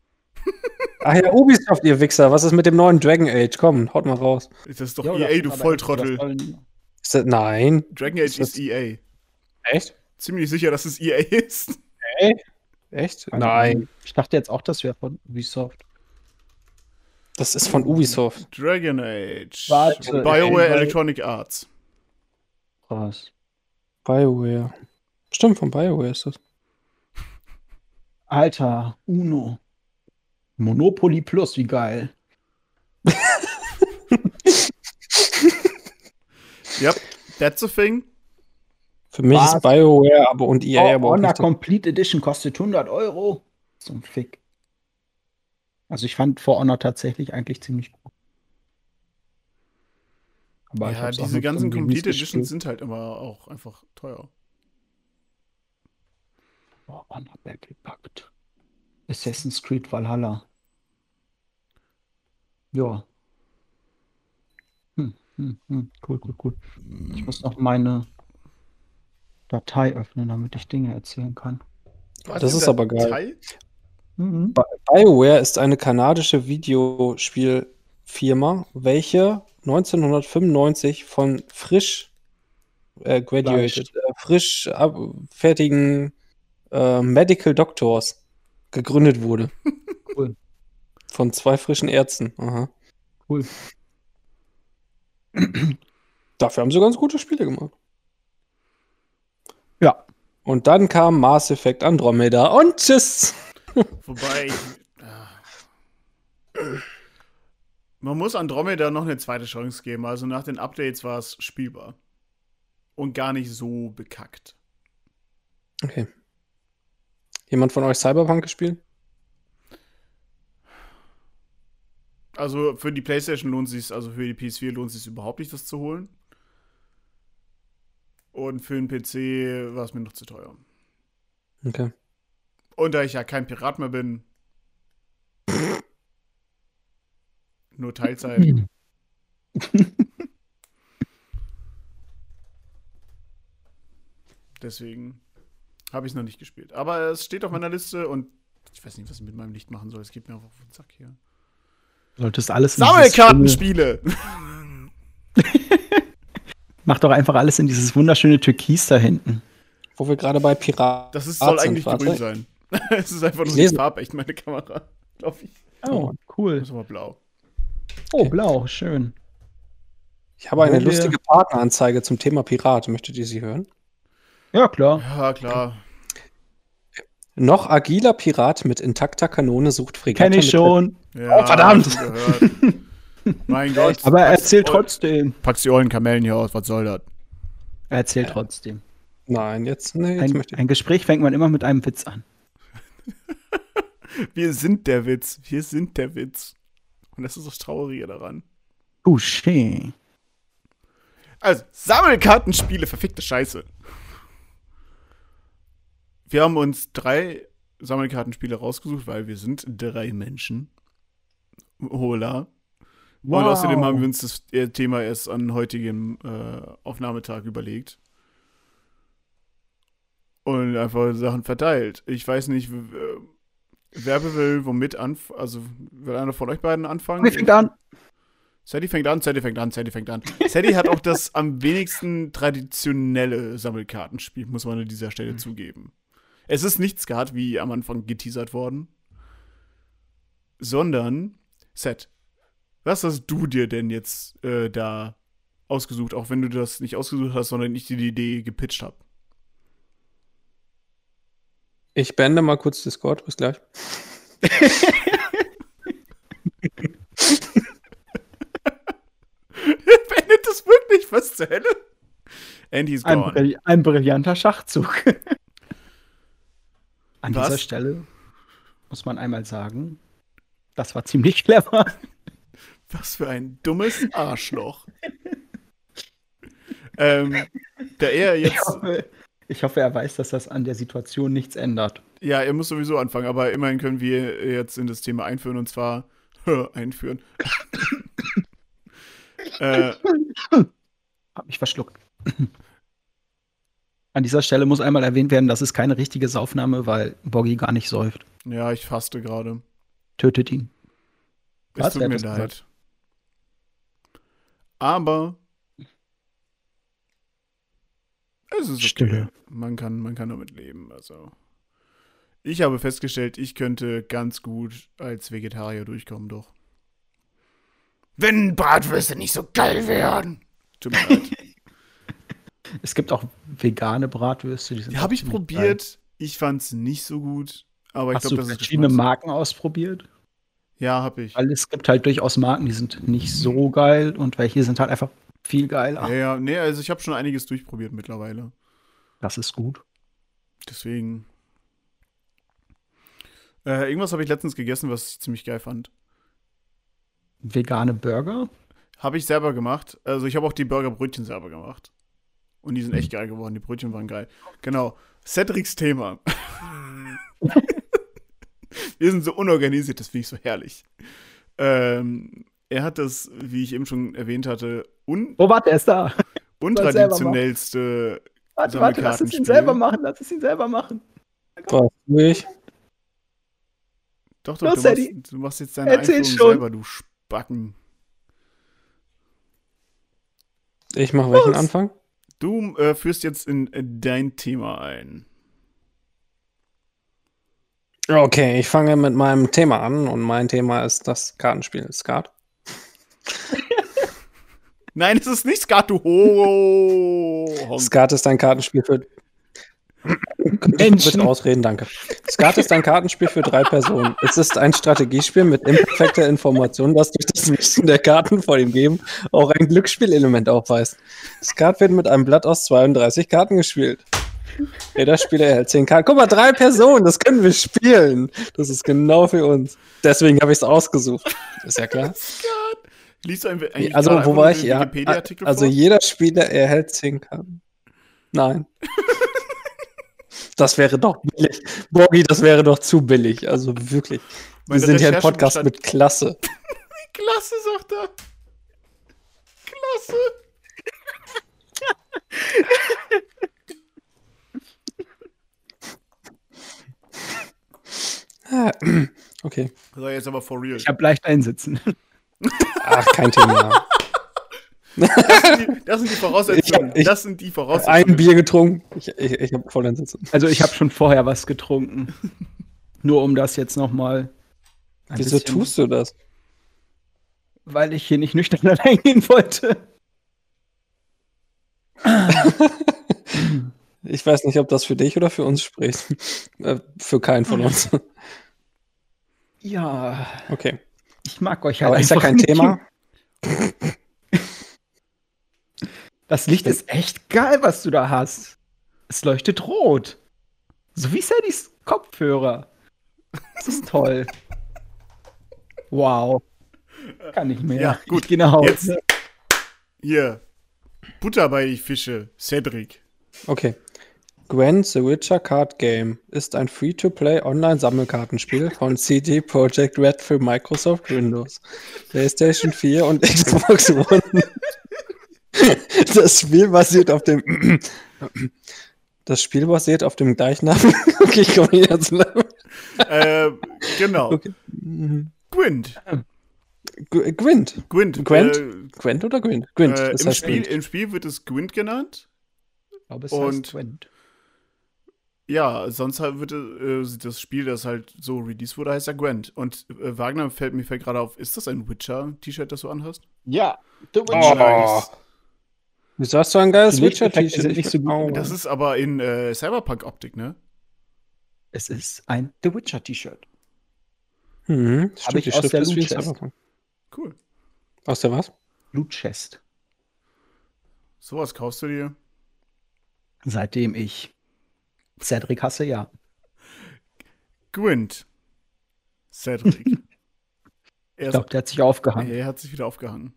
Ach ja, Ubisoft, ihr Wichser. Was ist mit dem neuen Dragon Age? Komm, haut mal raus. Das ist doch Jo, EA, das- du Volltrottel. das das, nein. Dragon Age Ist das- ist EA. Echt? Ziemlich sicher, dass es EA ist. Echt? Also, Nein. Ich dachte jetzt auch, das wäre von Ubisoft. Das ist von Ubisoft. Dragon Age. Warte, BioWare ey, Electronic Arts. Krass. BioWare. Stimmt, von BioWare ist das. Alter, Uno. Monopoly Plus, wie geil. [LAUGHS] Yep, that's a thing. Für mich Was? ist BioWare aber und EA Oh, aber auch so- Complete Edition kostet 100 Euro. Zum Fick. Also ich fand For Honor tatsächlich eigentlich ziemlich gut. Aber ja, diese ganzen Complete Editions gespielt. sind halt immer auch einfach teuer. For Honor weggepackt. Assassin's Creed Valhalla. Ja. Hm, hm, hm. Cool, cool, cool. Ich muss noch meine Datei öffnen, damit ich Dinge erzählen kann. Was Das ist aber geil. Mhm. BioWare ist eine kanadische Videospielfirma, welche 1995 von frisch äh, graduated, äh, frisch ab, fertigen äh, Medical Doctors gegründet wurde. [LAUGHS] Cool. Von zwei frischen Ärzten. Aha. Cool. Dafür haben sie ganz gute Spiele gemacht. Ja. Und dann kam Mass Effect Andromeda und tschüss. Wobei ich. ah. Man muss Andromeda noch eine zweite Chance geben. Also nach den Updates war es spielbar. Und gar nicht so bekackt. Okay. Jemand von euch Cyberpunk gespielt? Also für die PlayStation lohnt es sich, also für die PS4 lohnt es sich überhaupt nicht, das zu holen. Und für den PC war es mir noch zu teuer. Okay. Und da ich ja kein Pirat mehr bin. Nur Teilzeit. [LAUGHS] Deswegen habe ich es noch nicht gespielt. Aber es steht auf meiner Liste und ich weiß nicht, was ich mit meinem Licht machen soll. Es geht mir einfach auf den Sack hier. Solltest alles Sammelkartenspiele! [LAUGHS] Mach doch einfach alles in dieses wunderschöne Türkis da hinten. wo wir gerade bei Piraten Das ist, soll sind, eigentlich warte. grün sein. [LAUGHS] es ist einfach nur lese. farbecht, meine Kamera. Glaube ich. Oh, cool. Das ist aber blau. Oh, blau, schön. Ich habe eine Wo wir- lustige Partneranzeige zum Thema Pirat. Möchtet ihr sie hören? Ja, klar. Ja, klar. Noch agiler Pirat mit intakter Kanone sucht Fregatte. Kenn ich mit- schon. Ja, Oh, verdammt. [LAUGHS] mein Gott. Aber er erzählt trotzdem. Packst die ollen Kamellen hier aus, was soll das? Er erzählt trotzdem. Nein, jetzt, nee, jetzt Ein, möchte ich. ein Gespräch fängt man immer mit einem Witz an. [LAUGHS] Wir sind der Witz. Wir sind der Witz. Und das ist das Traurige daran. Touché. Also, Sammelkartenspiele, verfickte Scheiße. Wir haben uns drei Sammelkartenspiele rausgesucht, weil wir sind drei Menschen. Hola. Und außerdem haben wir uns das äh, Thema erst an heutigem äh, Aufnahmetag überlegt. Und einfach Sachen verteilt. Ich weiß nicht, wer will womit anfangen. Also, will einer von euch beiden anfangen? Wer fängt an? Sadie fängt an, Sadie fängt an, Sadie fängt an. Sadie hat auch das am wenigsten traditionelle Sammelkartenspiel, muss man an dieser Stelle zugeben. Es ist nicht Skat, wie am Anfang geteasert worden, sondern Set. Was hast du dir denn jetzt äh, da ausgesucht, auch wenn du das nicht ausgesucht hast, sondern ich dir die Idee gepitcht habe? Ich beende mal kurz Discord. Bis gleich. [LAUGHS] Beendet das wirklich? Was zur Hölle? Andy is Ein, gone. brill ein brillanter Schachzug. An Was? dieser Stelle muss man einmal sagen, das war ziemlich clever. Was für ein dummes Arschloch. [LAUGHS] ähm, da er Ich jetzt. hoffe, ich hoffe, er weiß, dass das an der Situation nichts ändert. Ja, er muss sowieso anfangen, aber immerhin können wir jetzt in das Thema einführen und zwar [LAUGHS] einführen. [LAUGHS] äh, Hab mich verschluckt. An dieser Stelle muss einmal erwähnt werden, das ist keine richtige Saufnahme, weil Boggy gar nicht säuft. ja, ich faste gerade. Tötet ihn. Es Was? tut mir leid. Aber es ist okay. Stille. Man kann, man kann damit leben. Also ich habe festgestellt, ich könnte ganz gut als Vegetarier durchkommen, doch. Wenn Bratwürste nicht so geil wären. Tut mir leid. [LAUGHS] Es gibt auch vegane Bratwürste. Die sind Die habe ich probiert. Ich fand es nicht so gut. Aber Geil. ich Hast glaube, du das ist verschiedene Marken ausprobiert? Ja, habe ich. Weil es gibt halt durchaus Marken, die sind nicht so geil und welche sind halt einfach viel geiler. Ja, ja, nee, also ich habe schon einiges durchprobiert mittlerweile. Das ist gut. Deswegen. Äh, irgendwas habe ich letztens gegessen, was ich ziemlich geil fand. Vegane Burger? Habe ich selber gemacht. Also ich habe auch die Burgerbrötchen selber gemacht. Und die sind echt geil geworden. Die Brötchen waren geil. Genau. Cedrics Thema. [LAUGHS] Wir sind so unorganisiert, das finde ich so herrlich. Ähm, er hat das, wie ich eben schon erwähnt hatte, un Oh, warte, er ist da. untraditionellste Warte, warte, lass es ihn selber machen. Lass es ihn selber machen. Was ich? Doch, doch, Los, du, machst, du machst jetzt deine Erzähl Einführung schon. selber, du Spacken. Ich mache welchen. Anfang? Du äh, führst jetzt in äh, dein Thema ein. Okay, ich fange mit meinem Thema an und mein Thema ist das Kartenspiel Skat. [LAUGHS] Nein, es ist nicht Skat, du Ho. Skat ist ein Kartenspiel für. Menschen. Bitte ausreden, danke. Skat ist ein Kartenspiel für drei Personen. Es ist ein Strategiespiel mit imperfekter Information, das durch das Mischen der Karten vor dem Geben auch ein Glücksspielelement aufweist. Skat wird mit einem Blatt aus 32 Karten gespielt. [LAUGHS] Jeder Spieler erhält 10 Karten. Guck mal, drei Personen, das können wir spielen. Das ist genau für uns. Deswegen habe ich es ausgesucht. Ist ja klar. [LAUGHS] Liest du ein, eigentlich Also, wo war ich? Ja, also vor? jeder Spieler erhält 10 Karten. Nein. [LAUGHS] das wäre doch billig. Borgi, das wäre doch zu billig. Also wirklich. Wir Meine sind hier ein Podcast mit Klasse. Klasse, sagt er. Klasse. [CLEARS THROAT] Okay. So, jetzt aber for real. Ich habe leicht einsitzen. [LAUGHS] Ach, kein Thema. Das sind die, das sind die Voraussetzungen. Ich hab- ich- das sind die Voraussetzungen. Ein Bier getrunken. Ich, ich, ich habe voll Entsitzen. Also ich habe schon vorher was getrunken. Nur um das jetzt noch mal. ein Wieso bisschen- tust du das? Weil ich hier nicht nüchtern [LAUGHS] allein gehen wollte. [LAUGHS] Ich weiß nicht, ob das für dich oder für uns spricht. [LAUGHS] Äh, für keinen von uns. [LAUGHS] Ja, Okay. ich mag euch halt Aber ist ja kein nicht. Thema. [LAUGHS] Das Licht ist echt geil, was du da hast. Es leuchtet rot. So wie Sallys Kopfhörer. Das ist toll. Wow. Kann nicht mehr. Ja, gut. Ich gehe nach Hause. Jetzt hier. Butter bei die Fische. Cedric. Okay. Gwent The Witcher Card Game ist ein Free-to-Play Online-Sammelkartenspiel von CD Projekt Red für Microsoft Windows, PlayStation 4 und Xbox One. Das Spiel basiert auf dem [CLEARS THROAT] Das Spiel basiert auf dem Gleichnamigen. [LAUGHS] Okay, ich komme nicht ganz lang. äh, genau. Okay. Gwent. G- Gwent. Gwent. Gwent? Äh, Gwent oder Gwent? Gwent. äh, das im, heißt Spiel, Gwent. Im Spiel wird es Gwent genannt. Ich glaube, es Und- heißt Gwent. Ja, sonst halt wird äh, das Spiel, das halt so released wurde, heißt ja Gwent. Und äh, Wagner fällt mir fällt gerade auf, ist das ein Witcher-T-Shirt, das du anhast? Ja, The Oh. Wieso hast du ein geiles Witcher-T-Shirt? nicht so gut. Oh. Das ist aber in äh, Cyberpunk-Optik, ne? Es ist ein The Witcher T-Shirt. Mhm. Hab ich die aus Schrift der Loot Chest. Cool. Aus der was? Loot Chest. Sowas kaufst du dir. Seitdem ich Cedric hasse, ja. Gwent. Cedric. Ich [LAUGHS] er, glaube, der hat sich aufgehangen. er hat sich wieder aufgehangen.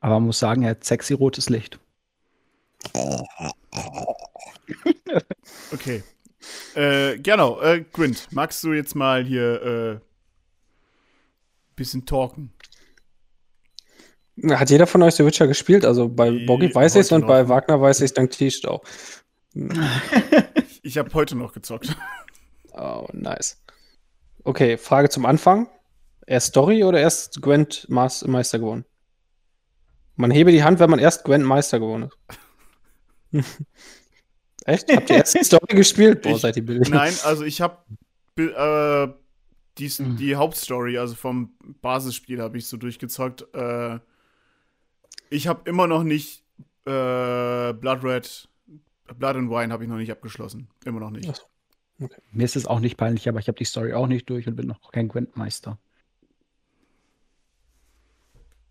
Aber man muss sagen, er hat sexy rotes Licht. [LAUGHS] Okay. Äh, genau, äh, Gwent, magst du jetzt mal hier äh, bisschen talken? Hat jeder von euch The Witcher gespielt? Also bei Die Boggy weiß ich es und bei noch. Wagner weiß ich es dank T-Shirt auch. [LAUGHS] Ich habe heute noch gezockt. Oh, nice. Okay, Frage zum Anfang. Erst Story oder erst Gwent Meister gewonnen? Man hebe die Hand, wenn man erst Gwent Meister gewonnen ist. [LAUGHS] Echt? Habt ihr erst Story gespielt? Boah, Ich- seid ihr billig. Nein, also ich habe äh, die, Mhm. die Hauptstory, also vom Basisspiel habe ich so durchgezockt. Äh, ich habe immer noch nicht äh, Blood Red, Blood and Wine habe ich noch nicht abgeschlossen. Immer noch nicht. So. Mir ist es auch nicht peinlich, aber ich habe die Story auch nicht durch und bin noch kein Gwent-Meister.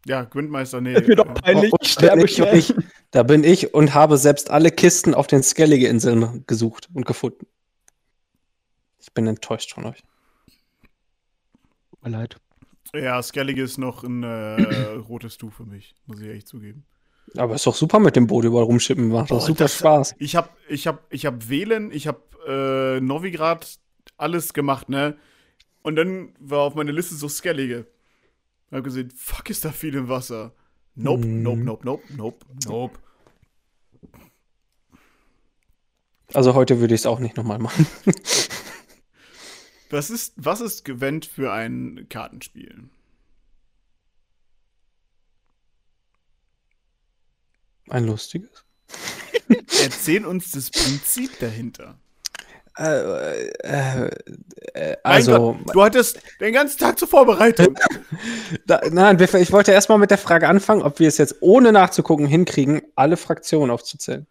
Ja, Gwentmeister, nee. [LAUGHS] Ist mir doch peinlich. Ich sterbe ich, ich, da bin ich und habe selbst alle Kisten auf den Skellige-Inseln gesucht und gefunden. Ich bin enttäuscht von euch. Tut mir leid. Ja, Skellige ist noch ein äh, [CLEARS THROAT] rotes Du für mich, muss ich echt zugeben. Aber ist doch super mit dem Boot überall rumschippen, macht doch super das- Spaß. Ich habe ich hab, ich hab Wählen, ich habe äh, Novigrad, alles gemacht, ne? Und dann war auf meiner Liste so Skellige. Ich habe gesehen, fuck, ist da viel im Wasser. Nope, Mhm. nope, nope, nope, nope, nope. Also heute würde ich es auch nicht nochmal machen. Was ist, was ist Gewend für ein Kartenspiel? Ein lustiges. [LAUGHS] Erzähl uns das Prinzip dahinter. Äh, äh, äh, also, Gott, du hattest den ganzen Tag zur Vorbereitung. [LAUGHS] da, nein, ich wollte erstmal mit der Frage anfangen, ob wir es jetzt ohne nachzugucken hinkriegen, alle Fraktionen aufzuzählen.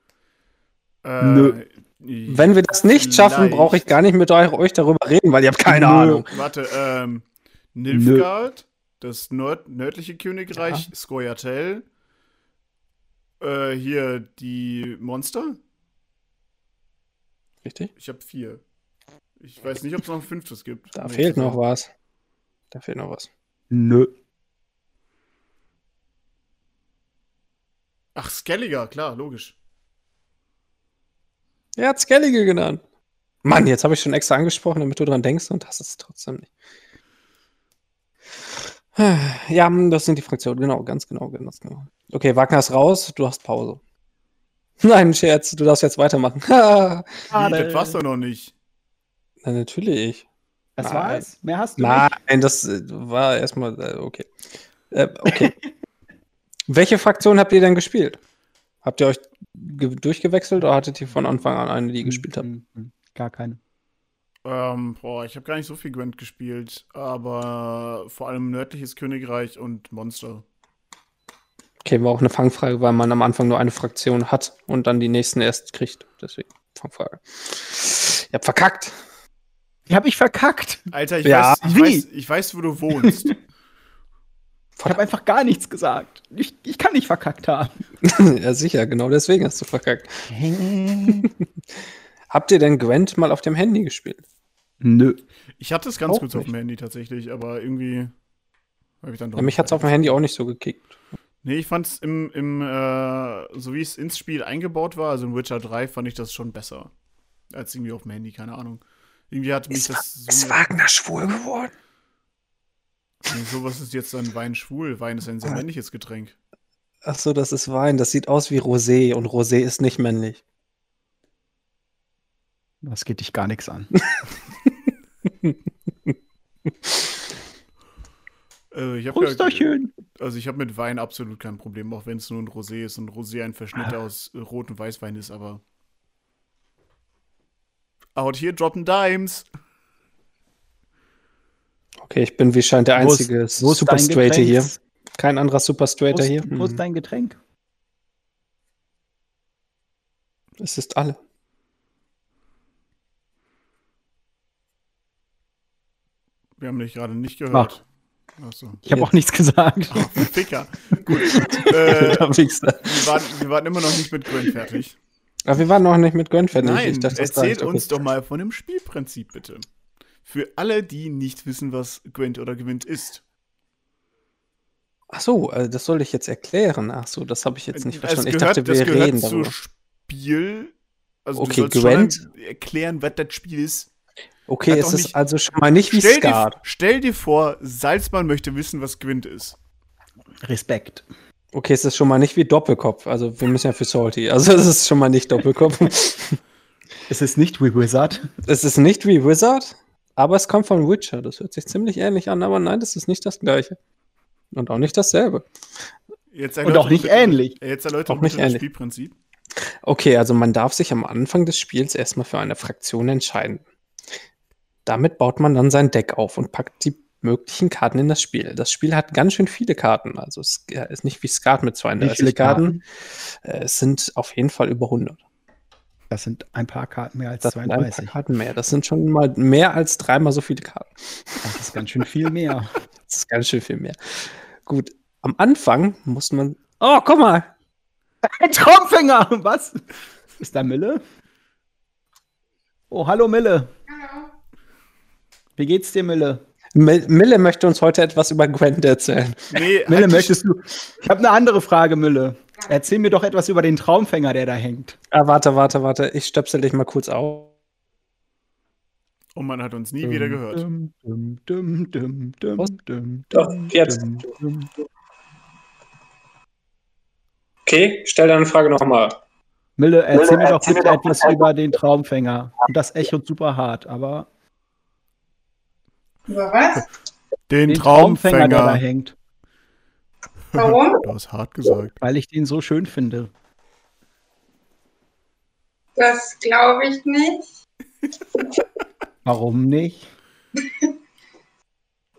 äh, Nö. Wenn wir das nicht schaffen, brauche ich gar nicht mit euch, darüber reden, weil ihr habt keine Nö. Ahnung. Warte, ähm, Nilfgaard, das nord nördliche Königreich, Skoyatel, äh, hier die Monster. Richtig? Ich habe vier. Ich weiß nicht, ob es noch ein fünftes gibt. Da Nee, fehlt noch was. Da fehlt noch was. Nö. Ach, Skelliger, klar, logisch. Er hat Skellige genannt. Mann, jetzt habe ich schon extra angesprochen, damit du dran denkst und das ist trotzdem nicht. [SIGHS] Ja, hm, das sind die Fraktionen, genau, ganz genau, ganz genau. Okay, Wagner ist raus, du hast Pause. [LAUGHS] Nein, Scherz, du darfst jetzt weitermachen. Na, [LAUGHS] Wie, das war's doch noch nicht. natürlich. Das Nein. war's? Mehr hast du nicht? Nein, das äh, war erstmal, äh, okay. Äh, okay. [LAUGHS] Welche Fraktion habt ihr denn gespielt? Habt ihr euch ge- durchgewechselt oder hattet ihr von Anfang an eine, die gespielt habt? Gar keine. Ähm, boah, ich habe gar nicht so viel Gwent gespielt, aber vor allem nördliches Königreich und Monster. Okay, war auch eine Fangfrage, weil man am Anfang nur eine Fraktion hat und dann die nächsten erst kriegt. Deswegen Fangfrage. Ihr habt verkackt. Die habe ich verkackt. Alter, ich, Ja, weiß, ich, wie? weiß, ich weiß, wo du wohnst. [LAUGHS] Ich habe einfach gar nichts gesagt. Ich, ich kann nicht verkackt haben. [LAUGHS] ja, sicher, genau deswegen hast du verkackt. [LAUGHS] Habt ihr denn Gwent mal auf dem Handy gespielt? Nö. Ich hatte es ganz Auch kurz auf nicht. dem Handy tatsächlich, aber irgendwie habe ich dann doch. Ja, mich hat's auf dem Handy auch nicht so gekickt. Nee, ich fand's im, im äh, so wie es ins Spiel eingebaut war, also in Witcher 3, fand ich das schon besser. Als irgendwie auf dem Handy, keine Ahnung. Irgendwie hat mich das so. Wagner schwul geworden? Nee, sowas ist jetzt dann Wein schwul. Wein ist ein sehr männliches Getränk. Ach so, das ist Wein. Das sieht aus wie Rosé und Rosé ist nicht männlich. Das geht dich gar nichts an. [LAUGHS] Äh, ich habe ja, Prösterchen. also ich habe mit Wein absolut kein Problem, auch wenn es nur ein Rosé ist und Rosé ein Verschnitt Ah. aus Rot- und Weißwein ist, aber. Out here droppen Dimes. Okay, ich bin wie scheint der Wo ist- einzige Wo ist Super dein Straighter Getränk? hier. Kein anderer Super Wo Straighter ist, hier. wo ist Mhm. dein Getränk? Es ist alle. Wir haben dich gerade nicht gehört. Achso. Ich habe auch nichts gesagt. Ficker. Gut. [LAUGHS] äh, wir, waren, wir waren immer noch nicht mit Gwen fertig. Aber wir waren noch nicht mit Gwent fertig. Nein, Ich dachte, das erzählt uns doch mal von dem Spielprinzip, bitte. Für alle, die nicht wissen, was Gwent oder Gewint ist. Ach so, äh, das soll ich jetzt erklären. Ach so, das habe ich jetzt nicht Es verstanden. Ich gehört- dachte, das wir gehört reden zu darüber. Spiel. Also Okay, du sollst Gwent. schon erklären, was das Spiel ist. Okay, es ist also schon mal nicht wie Stell dir, Skat. stell dir vor, Salzmann möchte wissen, was Gwent ist. Respekt. Okay, es ist schon mal nicht wie Doppelkopf. Also wir müssen ja für Salty. Also es ist schon mal nicht Doppelkopf. [LAUGHS] Es ist nicht wie Wizard. es ist nicht wie Wizard, aber es kommt von Witcher. Das hört sich ziemlich ähnlich an, aber nein, das ist nicht das gleiche. Und auch nicht dasselbe. Jetzt Und auch nicht bitte- ähnlich. Jetzt erläutert Auch nicht das ähnlich. Spielprinzip. Okay, also man darf sich am Anfang des Spiels erstmal für eine Fraktion entscheiden. Damit baut man dann sein Deck auf und packt die möglichen Karten in das Spiel. Das Spiel hat ganz schön viele Karten. Also es ist nicht wie Skat mit Wie 32 viele Karten. Äh, Es sind auf jeden Fall über 100. Das sind ein paar Karten mehr als Das sind ein paar 32. Karten mehr. Das sind schon mal mehr als dreimal so viele Karten. Das ist ganz schön viel mehr. [LAUGHS] Das ist ganz schön viel mehr. Gut, am Anfang muss man. Oh, guck mal! Ein Traumfänger! Was? Ist da Mille? Oh, hallo Mille. Wie geht's dir, Mille? Mil- Mille möchte uns heute etwas über Gwent erzählen. Nee, Mille, halt möchtest du. Ich habe eine andere Frage, Mille. Erzähl mir doch etwas über den Traumfänger, der da hängt. Ah, warte, warte, warte. Ich stöpsel dich mal kurz auf. Und man hat uns nie wieder gehört. Dum, dum, dum, dum, dum, Was? dum, Doch, jetzt. dum, dum. Okay, stell deine Frage nochmal. Mille, erzähl mir doch erzähl bitte mir doch etwas über den Traumfänger. Und das echot super hart, aber Über was? Den, den Traumfänger, der da Traumfänger. hängt, Warum? [LAUGHS] Du hast hart gesagt. weil ich den so schön finde. Das glaube ich nicht. [LAUGHS] Warum nicht? [LAUGHS]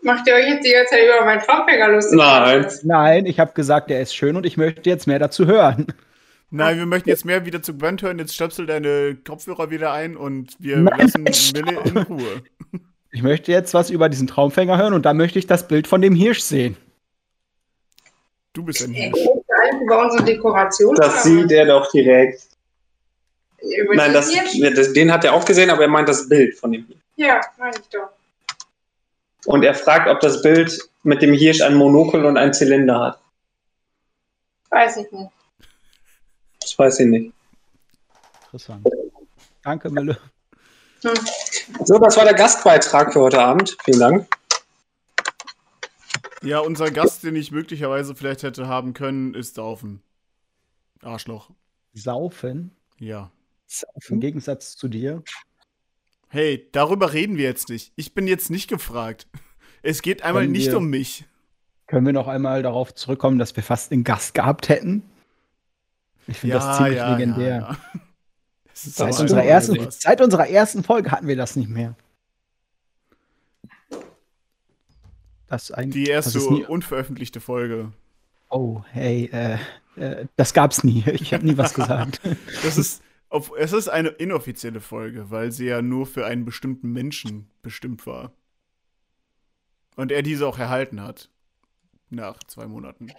Macht ihr euch jetzt die ganze Zeit über meinen Traumfänger lustig? Nein. Nein, ich habe gesagt, der ist schön und ich möchte jetzt mehr dazu hören. Nein, wir möchten jetzt mehr wieder zu Gwent hören. Jetzt stöpsel deine Kopfhörer wieder ein und wir Nein, lassen. Mille in Ruhe. Ich möchte jetzt was über diesen Traumfänger hören und da möchte ich das Bild von dem Hirsch sehen. Du bist ein Hirsch. Über unsere Dekoration? Das sieht er doch direkt. Über Nein, den das, den hat er auch gesehen, aber er meint das Bild von dem Hirsch. Ja, meine ich doch. Und er fragt, ob das Bild mit dem Hirsch ein Monokel und einen Zylinder hat. Weiß ich nicht. Das weiß ich nicht. Interessant. Danke, Mille. So, das war der Gastbeitrag für heute Abend. Vielen Dank. Ja, unser Gast, den ich möglicherweise vielleicht hätte haben können, ist Daufen. Arschloch. Saufen, Ja. im Gegensatz zu dir. Hey, darüber reden wir jetzt nicht. Ich bin jetzt nicht gefragt. Es geht einmal Können nicht wir- um mich. Können wir noch einmal darauf zurückkommen, dass wir fast einen Gast gehabt hätten? Ich finde das ziemlich legendär. ja. Seit, unserer ersten, seit unserer ersten Folge hatten wir das nicht mehr. Das ein, Die erste unveröffentlichte Folge. Oh, hey, äh, äh, das gab's nie. [LAUGHS] Ich habe nie was gesagt. [LAUGHS] Das ist, auf, es ist eine inoffizielle Folge, weil sie ja nur für einen bestimmten Menschen bestimmt war. Und er diese auch erhalten hat. Nach zwei Monaten.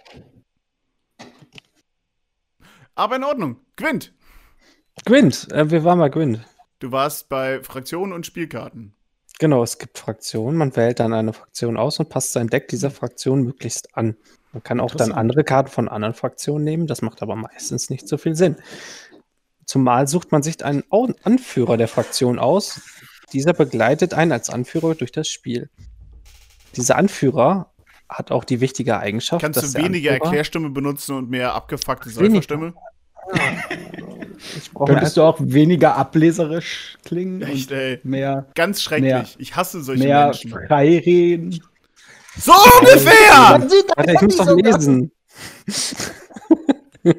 Aber in Ordnung. Gwent, Gwent, äh, wir waren mal Gwent. du warst bei Fraktionen und Spielkarten. Genau, es gibt Fraktionen. Man wählt dann eine Fraktion aus und passt sein Deck dieser Fraktion möglichst an. Man kann auch dann andere Karten von anderen Fraktionen nehmen. Das macht aber meistens nicht so viel Sinn. Zumal sucht man sich einen Anführer der Fraktion aus. Dieser begleitet einen als Anführer durch das Spiel. Dieser Anführer hat auch die wichtige Eigenschaft, Kannst dass du weniger Erklärstimme benutzen und mehr abgefuckte. Säuferstimme? Ich brauche Könntest du auch weniger ableserisch klingen Echt, und ey. mehr, Ganz schrecklich. Mehr- ich hasse solche mehr Menschen. frei reden? So ungefähr! Warte, ich muss doch lesen. [LAUGHS]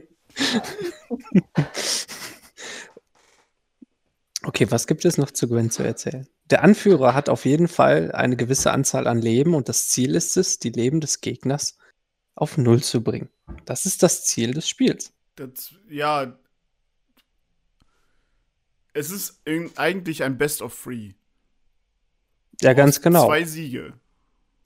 Okay, was gibt es noch zu Gwen zu erzählen? Der Anführer hat auf jeden Fall eine gewisse Anzahl an Leben und das Ziel ist es, die Leben des Gegners auf Null zu bringen. Das ist das Ziel des Spiels. Das, ja. Es ist eigentlich ein Best of Three. Ja, ganz genau. Zwei Siege.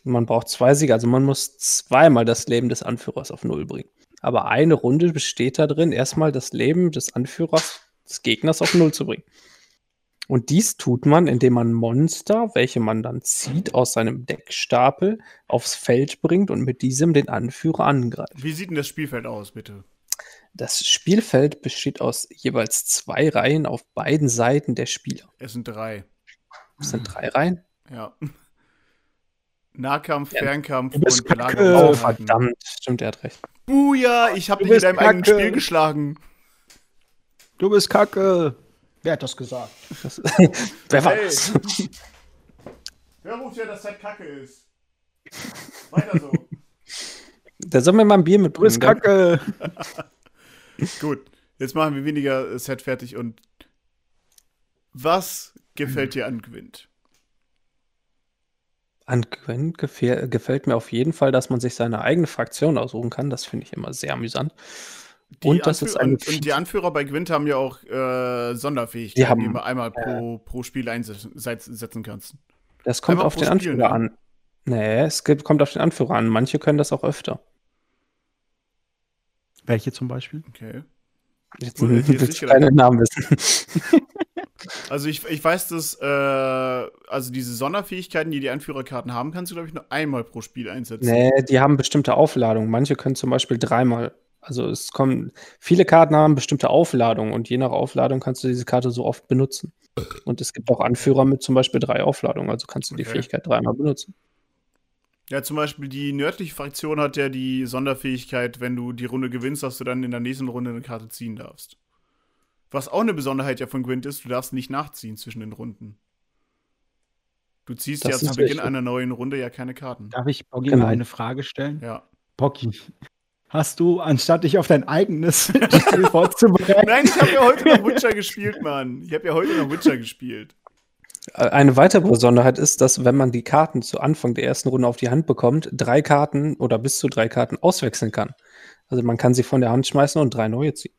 Man braucht zwei Siege, also man muss zweimal das Leben des Anführers auf Null bringen. Aber eine Runde besteht da drin, erstmal das Leben des Anführers, des Gegners auf Null zu bringen. Und dies tut man, indem man Monster, welche man dann zieht, aus seinem Deckstapel aufs Feld bringt und mit diesem den Anführer angreift. Wie sieht denn das Spielfeld aus, bitte? Das Spielfeld besteht aus jeweils zwei Reihen auf beiden Seiten der Spieler. Es sind drei. Das sind drei Reihen. Ja. Nahkampf, Ja. Fernkampf Du und. Belagerung. Oh, verdammt. Stimmt, er hat recht. Buja, ich hab Du dich in bist deinem eigenen Kacke. Spiel geschlagen. Du bist kacke. Wer hat das gesagt? Das, [LAUGHS] wer war Hey. das? [LAUGHS] Wer ruft ja, dass das Kacke ist? Weiter so. [LAUGHS] Der soll mir mal ein Bier Du mitbringen. bist kacke. Gut, jetzt machen wir weniger äh, Set fertig und was gefällt dir an Gwent? An Gwen gefähr- gefällt mir auf jeden Fall, dass man sich seine eigene Fraktion aussuchen kann. Das finde ich immer sehr amüsant. Die und das ist und, und die Anführer bei Gwent haben ja auch äh, Sonderfähigkeiten, Die haben- die du einmal pro, pro Spiel einsetzen setzen kannst. Das kommt Einmal auf den Spiel, Anführer ne? an. Nee, es gibt, kommt auf den Anführer an. Manche können das auch öfter. Welche zum Beispiel? Okay. Jetzt hätte ich jetzt willst nicht du keine Namen wissen. [LAUGHS] Also ich, ich weiß, dass äh, also diese Sonderfähigkeiten, die die Anführerkarten haben, kannst du, glaube ich, nur einmal pro Spiel einsetzen. nee, die haben bestimmte Aufladungen. Manche können zum Beispiel dreimal. Also es kommen, viele Karten haben bestimmte Aufladungen und je nach Aufladung kannst du diese Karte so oft benutzen. Und es gibt auch Anführer mit zum Beispiel drei Aufladungen, also kannst du die Okay. Fähigkeit dreimal benutzen. Ja, zum Beispiel die nördliche Fraktion hat ja die Sonderfähigkeit, wenn du die Runde gewinnst, dass du dann in der nächsten Runde eine Karte ziehen darfst. Was auch eine Besonderheit ja von Gwent ist, du darfst nicht nachziehen zwischen den Runden. Du ziehst Das ja zu Beginn einer neuen Runde ja keine Karten. Darf ich Boggy Genau. mal eine Frage stellen? Ja. Boggy, hast du, anstatt dich auf dein eigenes [LAUGHS] Spiel [LAUGHS] vorzubereiten, Nein, ich habe ja heute noch Witcher gespielt, Mann. Ich habe ja heute noch Witcher gespielt. Eine weitere Besonderheit ist, dass wenn man die Karten zu Anfang der ersten Runde auf die Hand bekommt, drei Karten oder bis zu drei Karten auswechseln kann. Also man kann sie von der Hand schmeißen und drei neue ziehen.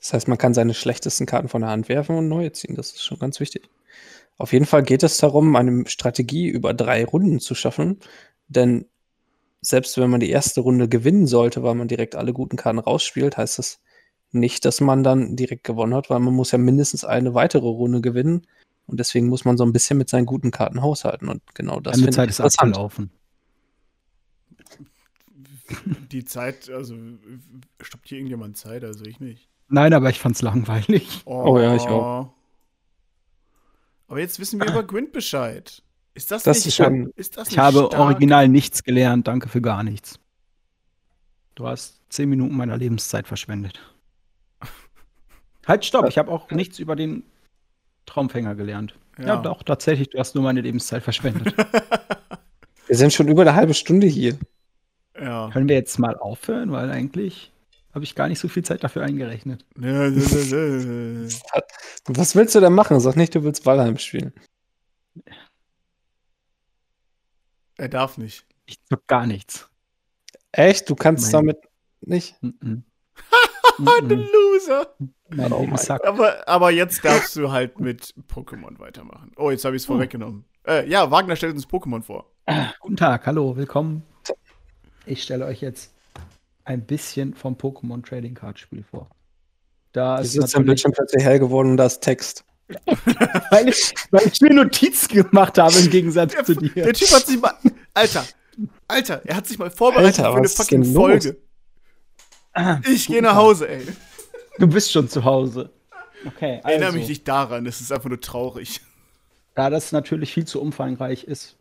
Das heißt, man kann seine schlechtesten Karten von der Hand werfen und neue ziehen. Das ist schon ganz wichtig. Auf jeden Fall geht es darum, eine Strategie über drei Runden zu schaffen, denn selbst wenn man die erste Runde gewinnen sollte, weil man direkt alle guten Karten rausspielt, heißt das nicht, dass man dann direkt gewonnen hat, weil man muss ja mindestens eine weitere Runde gewinnen. Und deswegen muss man so ein bisschen mit seinen guten Karten haushalten. Und genau das finde Zeit ich ist abgelaufen. Die Zeit, also stoppt hier irgendjemand Zeit, also ich nicht. Nein, aber ich fand's langweilig. Oh ja, ich auch. Aber jetzt wissen wir über Gwent Bescheid. Ist das, Das nicht ist schon- ist das Ich nicht habe stark? original nichts gelernt, danke für gar nichts. Du hast zehn Minuten meiner Lebenszeit verschwendet. Halt, stopp, ich habe auch nichts über den Traumfänger gelernt. Ja. Ja. doch, tatsächlich, du hast nur meine Lebenszeit verschwendet. [LAUGHS] Wir sind schon über eine halbe Stunde hier. Ja. Können wir jetzt mal aufhören, weil eigentlich habe ich gar nicht so viel Zeit dafür eingerechnet. Was willst du denn machen? Sag nicht, du willst Valheim spielen. Er darf nicht. Ich zock gar nichts. Echt? Du kannst Nein. damit nicht? Mhm. Ah, [LAUGHS] du Mhm. Loser. Mein Oh sackt. Aber, aber jetzt darfst du halt mit Pokémon weitermachen. Oh, jetzt habe ich es vorweggenommen. Äh, ja, Wagner stellt uns Pokémon vor. Guten Tag, hallo, willkommen. Ich stelle euch jetzt ein bisschen vom Pokémon Trading Card Spiel vor. Da ist dein natürlich, Bildschirm plötzlich hell geworden und da ist Text. [LAUGHS] weil ich, weil ich mir Notizen gemacht habe im Gegensatz Der, zu dir. der Typ hat sich mal. Alter, Alter, er hat sich mal vorbereitet Alter, für eine fucking Folge. Ich gehe nach Hause, ey. Du bist schon zu Hause. Okay, also, Erinnere mich nicht daran, es ist einfach nur traurig. da das natürlich viel zu umfangreich ist,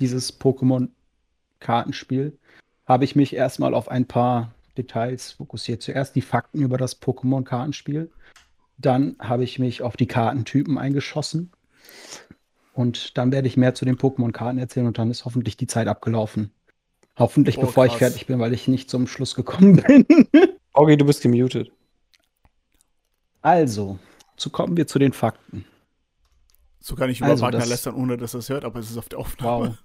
dieses Pokémon-Kartenspiel, habe ich mich erstmal auf ein paar Details fokussiert. Zuerst die Fakten über das Pokémon-Kartenspiel. Dann habe ich mich auf die Kartentypen eingeschossen. Und dann werde ich mehr zu den Pokémon-Karten erzählen und dann ist hoffentlich die Zeit abgelaufen. Hoffentlich, Oh, bevor ich krass. fertig bin, weil ich nicht zum Schluss gekommen [LAUGHS] bin. Augi, du bist gemutet. Also, so kommen wir zu den Fakten. So kann ich über Also, Wagner lästern, ohne dass er es hört, aber es ist auf der Aufnahme.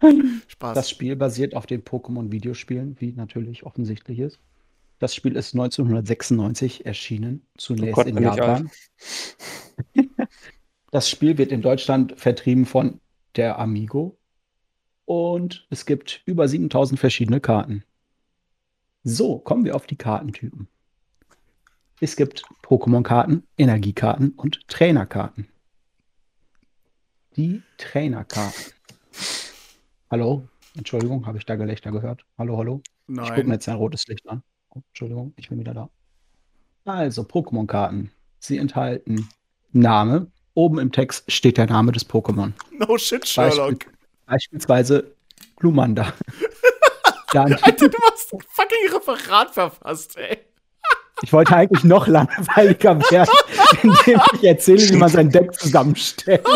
Wow. [LAUGHS] Spaß. Das Spiel basiert auf den Pokémon-Videospielen, wie natürlich offensichtlich ist. Das Spiel ist 1996 erschienen, zunächst Gott, in ich Japan. [LAUGHS] Das Spiel wird in Deutschland vertrieben von der Amigo und es gibt über 7000 verschiedene Karten. So, kommen wir auf die Kartentypen. Es gibt Pokémon-Karten, Energiekarten und Trainerkarten. Die Trainerkarten. Hallo? Entschuldigung, habe ich da Gelächter gehört? Hallo, hallo? Ich gucke mir Nein. jetzt ein rotes Licht an. Oh, Entschuldigung, ich bin wieder da. Also, Pokémon-Karten. Sie enthalten Name. Oben im Text steht der Name des Pokémon. No shit, Sherlock. Beispielsweise Glumanda. [LAUGHS] Alter, du hast ein fucking Referat verfasst, ey. ich wollte eigentlich noch langweiliger [LAUGHS] werden, indem ich erzähle, wie man sein Deck zusammenstellt.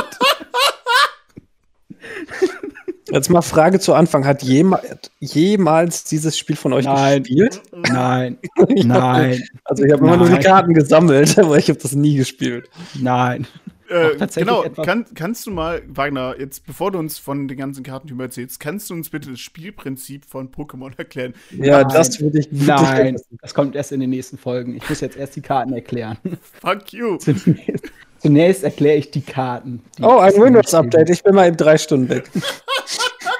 Jetzt mal Frage zu Anfang. Hat jema jemals dieses Spiel von euch Nein. gespielt? Nein, [LAUGHS] hab- nein, Also ich habe immer nur die. Karten gesammelt, aber ich habe das nie gespielt. nein. Äh, tatsächlich genau, etwas- kann, kannst du mal, Wagner, jetzt bevor du uns von den ganzen Kartentypen erzählst, kannst du uns bitte das Spielprinzip von Pokémon erklären? Ja, Nein. das würde ich wirklich Nein, das kommt erst in den nächsten Folgen. Ich muss jetzt erst die Karten erklären. [LAUGHS] Fuck you. Zunächst, zunächst erkläre ich die Karten. die Oh, ein in Windows-Update. Ich bin mal eben drei Stunden weg. [LAUGHS]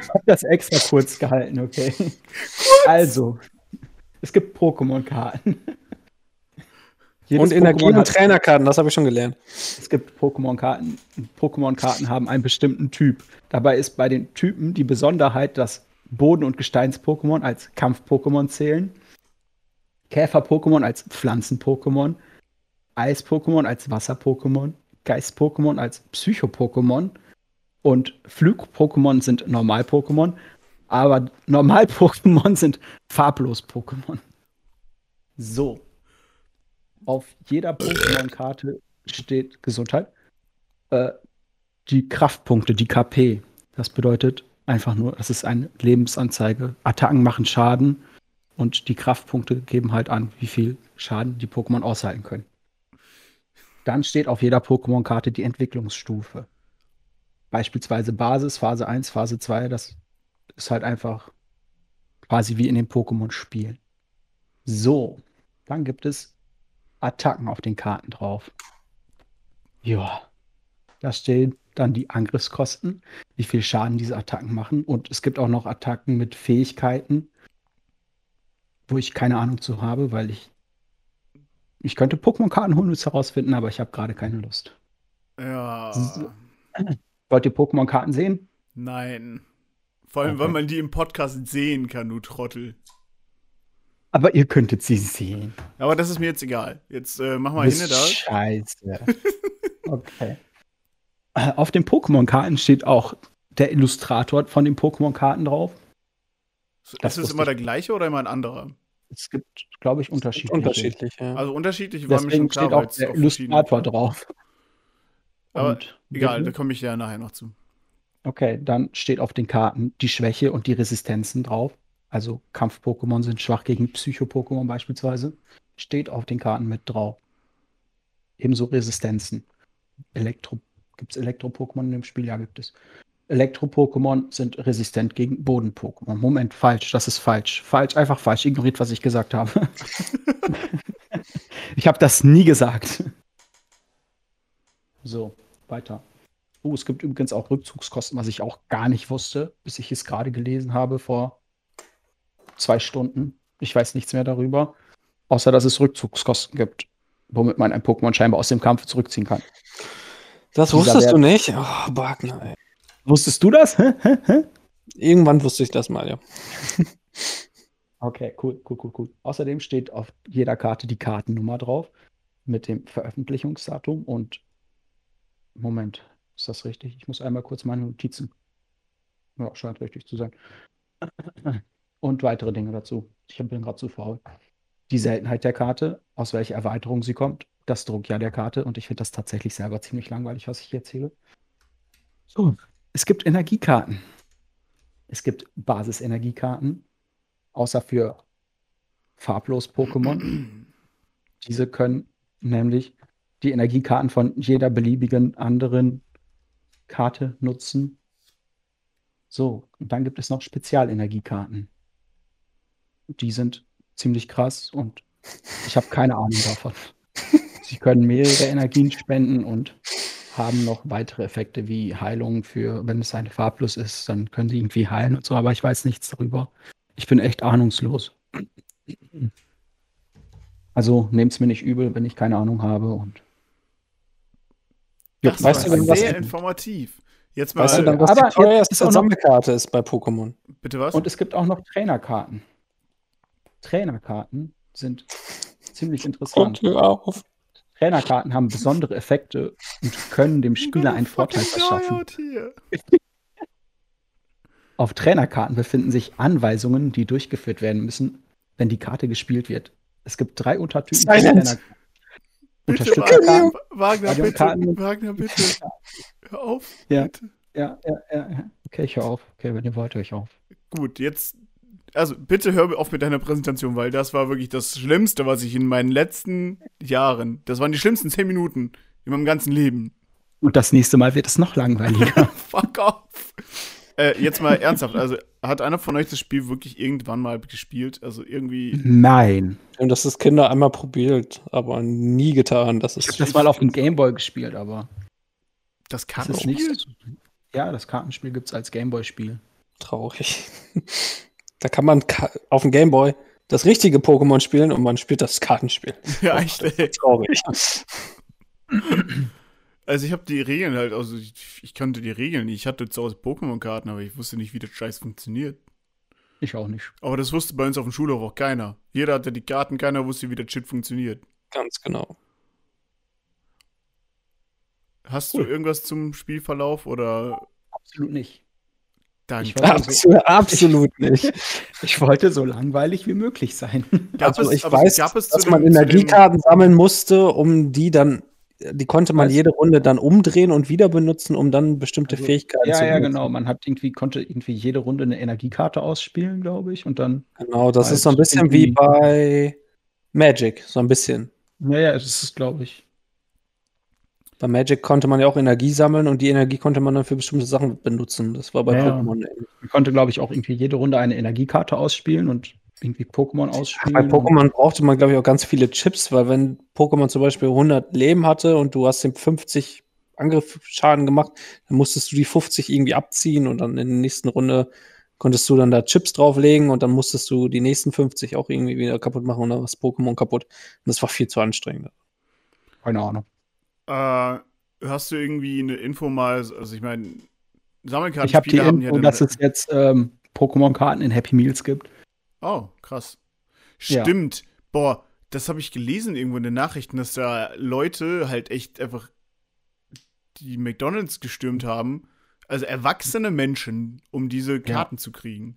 Ich habe das extra kurz gehalten, okay? Also, es gibt Pokémon-Karten. Jedes Und Energie- und Trainerkarten, das habe ich schon gelernt. Es gibt Pokémon-Karten. Pokémon-Karten haben einen bestimmten Typ. Dabei ist bei den Typen die Besonderheit, dass Boden- und Gesteins-Pokémon als Kampf-Pokémon zählen, Käfer-Pokémon als Pflanzen-Pokémon, Eis-Pokémon als Wasser-Pokémon, Geist-Pokémon als Psycho-Pokémon und Flug-Pokémon sind Normal-Pokémon, aber Normal-Pokémon [LAUGHS] sind farblos-Pokémon. So. Auf jeder Pokémon-Karte steht Gesundheit. Äh, die Kraftpunkte, die KP. Das bedeutet einfach nur, das ist eine Lebensanzeige. Attacken machen Schaden und die Kraftpunkte geben halt an, wie viel Schaden die Pokémon aushalten können. Dann steht auf jeder Pokémon-Karte die Entwicklungsstufe. Beispielsweise Basis, Phase 1, Phase 2, das ist halt einfach quasi wie in den Pokémon-Spielen. So, dann gibt es Attacken auf den Karten drauf. Ja, da stehen dann die Angriffskosten, wie viel Schaden diese Attacken machen. Und es gibt auch noch Attacken mit Fähigkeiten, wo ich keine Ahnung zu habe, weil ich. Ich könnte Pokémon-Karten holen und es herausfinden, aber ich habe gerade keine Lust. Ja. So. Wollt ihr Pokémon-Karten sehen? Nein. Vor allem, Okay. weil man die im Podcast sehen kann, du Trottel. Aber ihr könntet sie sehen. Aber das ist mir jetzt egal. Jetzt äh, mach mal hin da. Scheiße. [LAUGHS] Okay. Auf den Pokémon-Karten steht auch der Illustrator von den Pokémon-Karten drauf. Ist das es wusste immer der gleiche oder immer ein anderer? Es gibt, glaube ich, unterschiedliche. Unterschiedlich, ja. Also unterschiedlich war mir schon klar, steht auch es der Illustrator drauf. Aber Und Egal, wir- da komme ich ja nachher noch zu. Okay, dann steht auf den Karten die Schwäche und die Resistenzen drauf. Also Kampf-Pokémon sind schwach gegen Psycho-Pokémon beispielsweise. Steht auf den Karten mit drauf. Ebenso Resistenzen. Elektro. Gibt es Elektro-Pokémon in dem Spiel? Ja, gibt es. Elektro-Pokémon sind resistent gegen Boden-Pokémon. Moment, falsch, das ist falsch. Falsch, einfach falsch. Ignoriert, was ich gesagt habe. [LAUGHS] ich habe das nie gesagt. So, weiter. Oh, es gibt übrigens auch Rückzugskosten, was ich auch gar nicht wusste, bis ich es gerade gelesen habe vor zwei Stunden. Ich weiß nichts mehr darüber, außer dass es Rückzugskosten gibt, womit man ein Pokémon scheinbar aus dem Kampf zurückziehen kann. Das Dieser wusstest Wert- du nicht? Oh, Wagner, ey. Wusstest du das? Irgendwann wusste ich das mal, ja. [LAUGHS] Okay, cool, cool, cool, cool. Außerdem steht auf jeder Karte die Kartennummer drauf mit dem Veröffentlichungsdatum und Moment, ist das richtig? Ich muss einmal kurz meine Notizen. Ja, scheint richtig zu sein. Und weitere Dinge dazu. Ich bin gerade zu faul. Die Seltenheit der Karte, aus welcher Erweiterung sie kommt, das Druckjahr der Karte und ich finde das tatsächlich selber ziemlich langweilig, was ich hier erzähle. So, es gibt Energiekarten. Es gibt Basisenergiekarten, außer für farblos Pokémon. [CLEARS THROAT] Diese können nämlich die Energiekarten von jeder beliebigen anderen Karte nutzen. So, und dann gibt es noch Spezialenergiekarten. Die sind ziemlich krass und ich habe keine Ahnung davon. Sie können mehrere Energien spenden und haben noch weitere Effekte wie Heilung für, wenn es eine farblos ist, dann können sie irgendwie heilen und so, aber ich weiß nichts darüber. Ich bin echt ahnungslos. Also nehmt es mir nicht übel, wenn ich keine Ahnung habe und Das weißt war du was- sehr informativ. Jetzt mal, Weißt du dann, was Aber die teuerste ist auch noch- Sammelkarte ist bei Pokémon? bitte was? Und es gibt auch noch Trainerkarten. Trainerkarten sind ziemlich interessant. hör auf. Trainerkarten haben besondere Effekte und können dem Spieler einen Vorteil verschaffen. Auf Trainerkarten befinden sich Anweisungen, die durchgeführt werden müssen, wenn die Karte gespielt wird. Es gibt drei Untertypen von. Trainerkarten. Bitte, Unterstützerkarten. Wagner, bitte, Radiokarten. Wagner, bitte. Hör auf. Ja. Bitte. Ja, ja, ja, ja. Okay, ich höre auf. Okay, wenn ihr wollt, höre ich auf. Gut, jetzt. Also, bitte hör auf mit deiner Präsentation, weil das war wirklich das Schlimmste, was ich in meinen letzten Jahren. Das waren die schlimmsten zehn Minuten in meinem ganzen Leben. Und das nächste Mal wird es noch langweiliger. [LAUGHS] Fuck off. Äh, jetzt mal ernsthaft. Also, hat einer von euch das Spiel wirklich irgendwann mal gespielt? Also, irgendwie. Nein. Und das ist Kinder einmal probiert, aber nie getan. Das Ich ist habe das mal auf dem Gameboy gespielt, aber Das Kartenspiel? Ja, das Kartenspiel gibt es als Gameboy-Spiel. traurig. Da kann man auf dem Gameboy das richtige Pokémon spielen und man spielt das Kartenspiel. [LAUGHS] Ja, echt, ey. Traurig. [CLEARS THROAT] Also, ich habe die Regeln halt. Also, ich, ich kannte die Regeln nicht. Ich hatte zu Hause Pokémon-Karten, aber ich wusste nicht, wie das Scheiß funktioniert. Ich auch nicht. Aber das wusste bei uns auf dem Schulhof auch keiner. Jeder hatte die Karten, keiner wusste, wie der Shit funktioniert. Ganz genau. Hast du irgendwas zum Spielverlauf oder Absolut nicht. Danke. Ich war- Absolut, absolut nicht. [LAUGHS] Ich wollte so langweilig wie möglich sein. Gab also es- ich aber weiß, gab es dass dem- man Energiekarten sammeln musste, um die dann, die konnte man jede Runde dann umdrehen und wieder benutzen, um dann bestimmte Also, Fähigkeiten Ja, zu ja, benutzen. genau. Man hat irgendwie, konnte irgendwie jede Runde eine Energiekarte ausspielen, glaube ich. Und dann, Genau, das Halt ist so ein bisschen wie bei Magic, so ein bisschen. naja, es ist, glaube ich. Bei Magic konnte man ja auch Energie sammeln und die Energie konnte man dann für bestimmte Sachen benutzen. Das war bei Ja. Pokémon. Man konnte, glaube ich, auch irgendwie jede Runde eine Energiekarte ausspielen und irgendwie Pokémon ausspielen. Bei Pokémon brauchte man, glaube ich, auch ganz viele Chips, weil wenn Pokémon zum Beispiel 100 Leben hatte und du hast dem 50 Angriffsschaden gemacht, dann musstest du die 50 irgendwie abziehen und dann in der nächsten Runde konntest du dann da Chips drauflegen und dann musstest du die nächsten 50 auch irgendwie wieder kaputt machen und dann war das Pokémon kaputt. Und das war viel zu anstrengend. Keine Ahnung. Äh, hast du irgendwie eine Info mal, also ich meine, Sammelkarten Ich habe die Info, dass es jetzt ähm, Pokémon-Karten in Happy Meals gibt. Oh, krass. Ja. Stimmt. Boah, das habe ich gelesen irgendwo in den Nachrichten, dass da Leute halt echt einfach die McDonalds gestürmt haben. Also erwachsene Menschen, um diese Karten zu kriegen.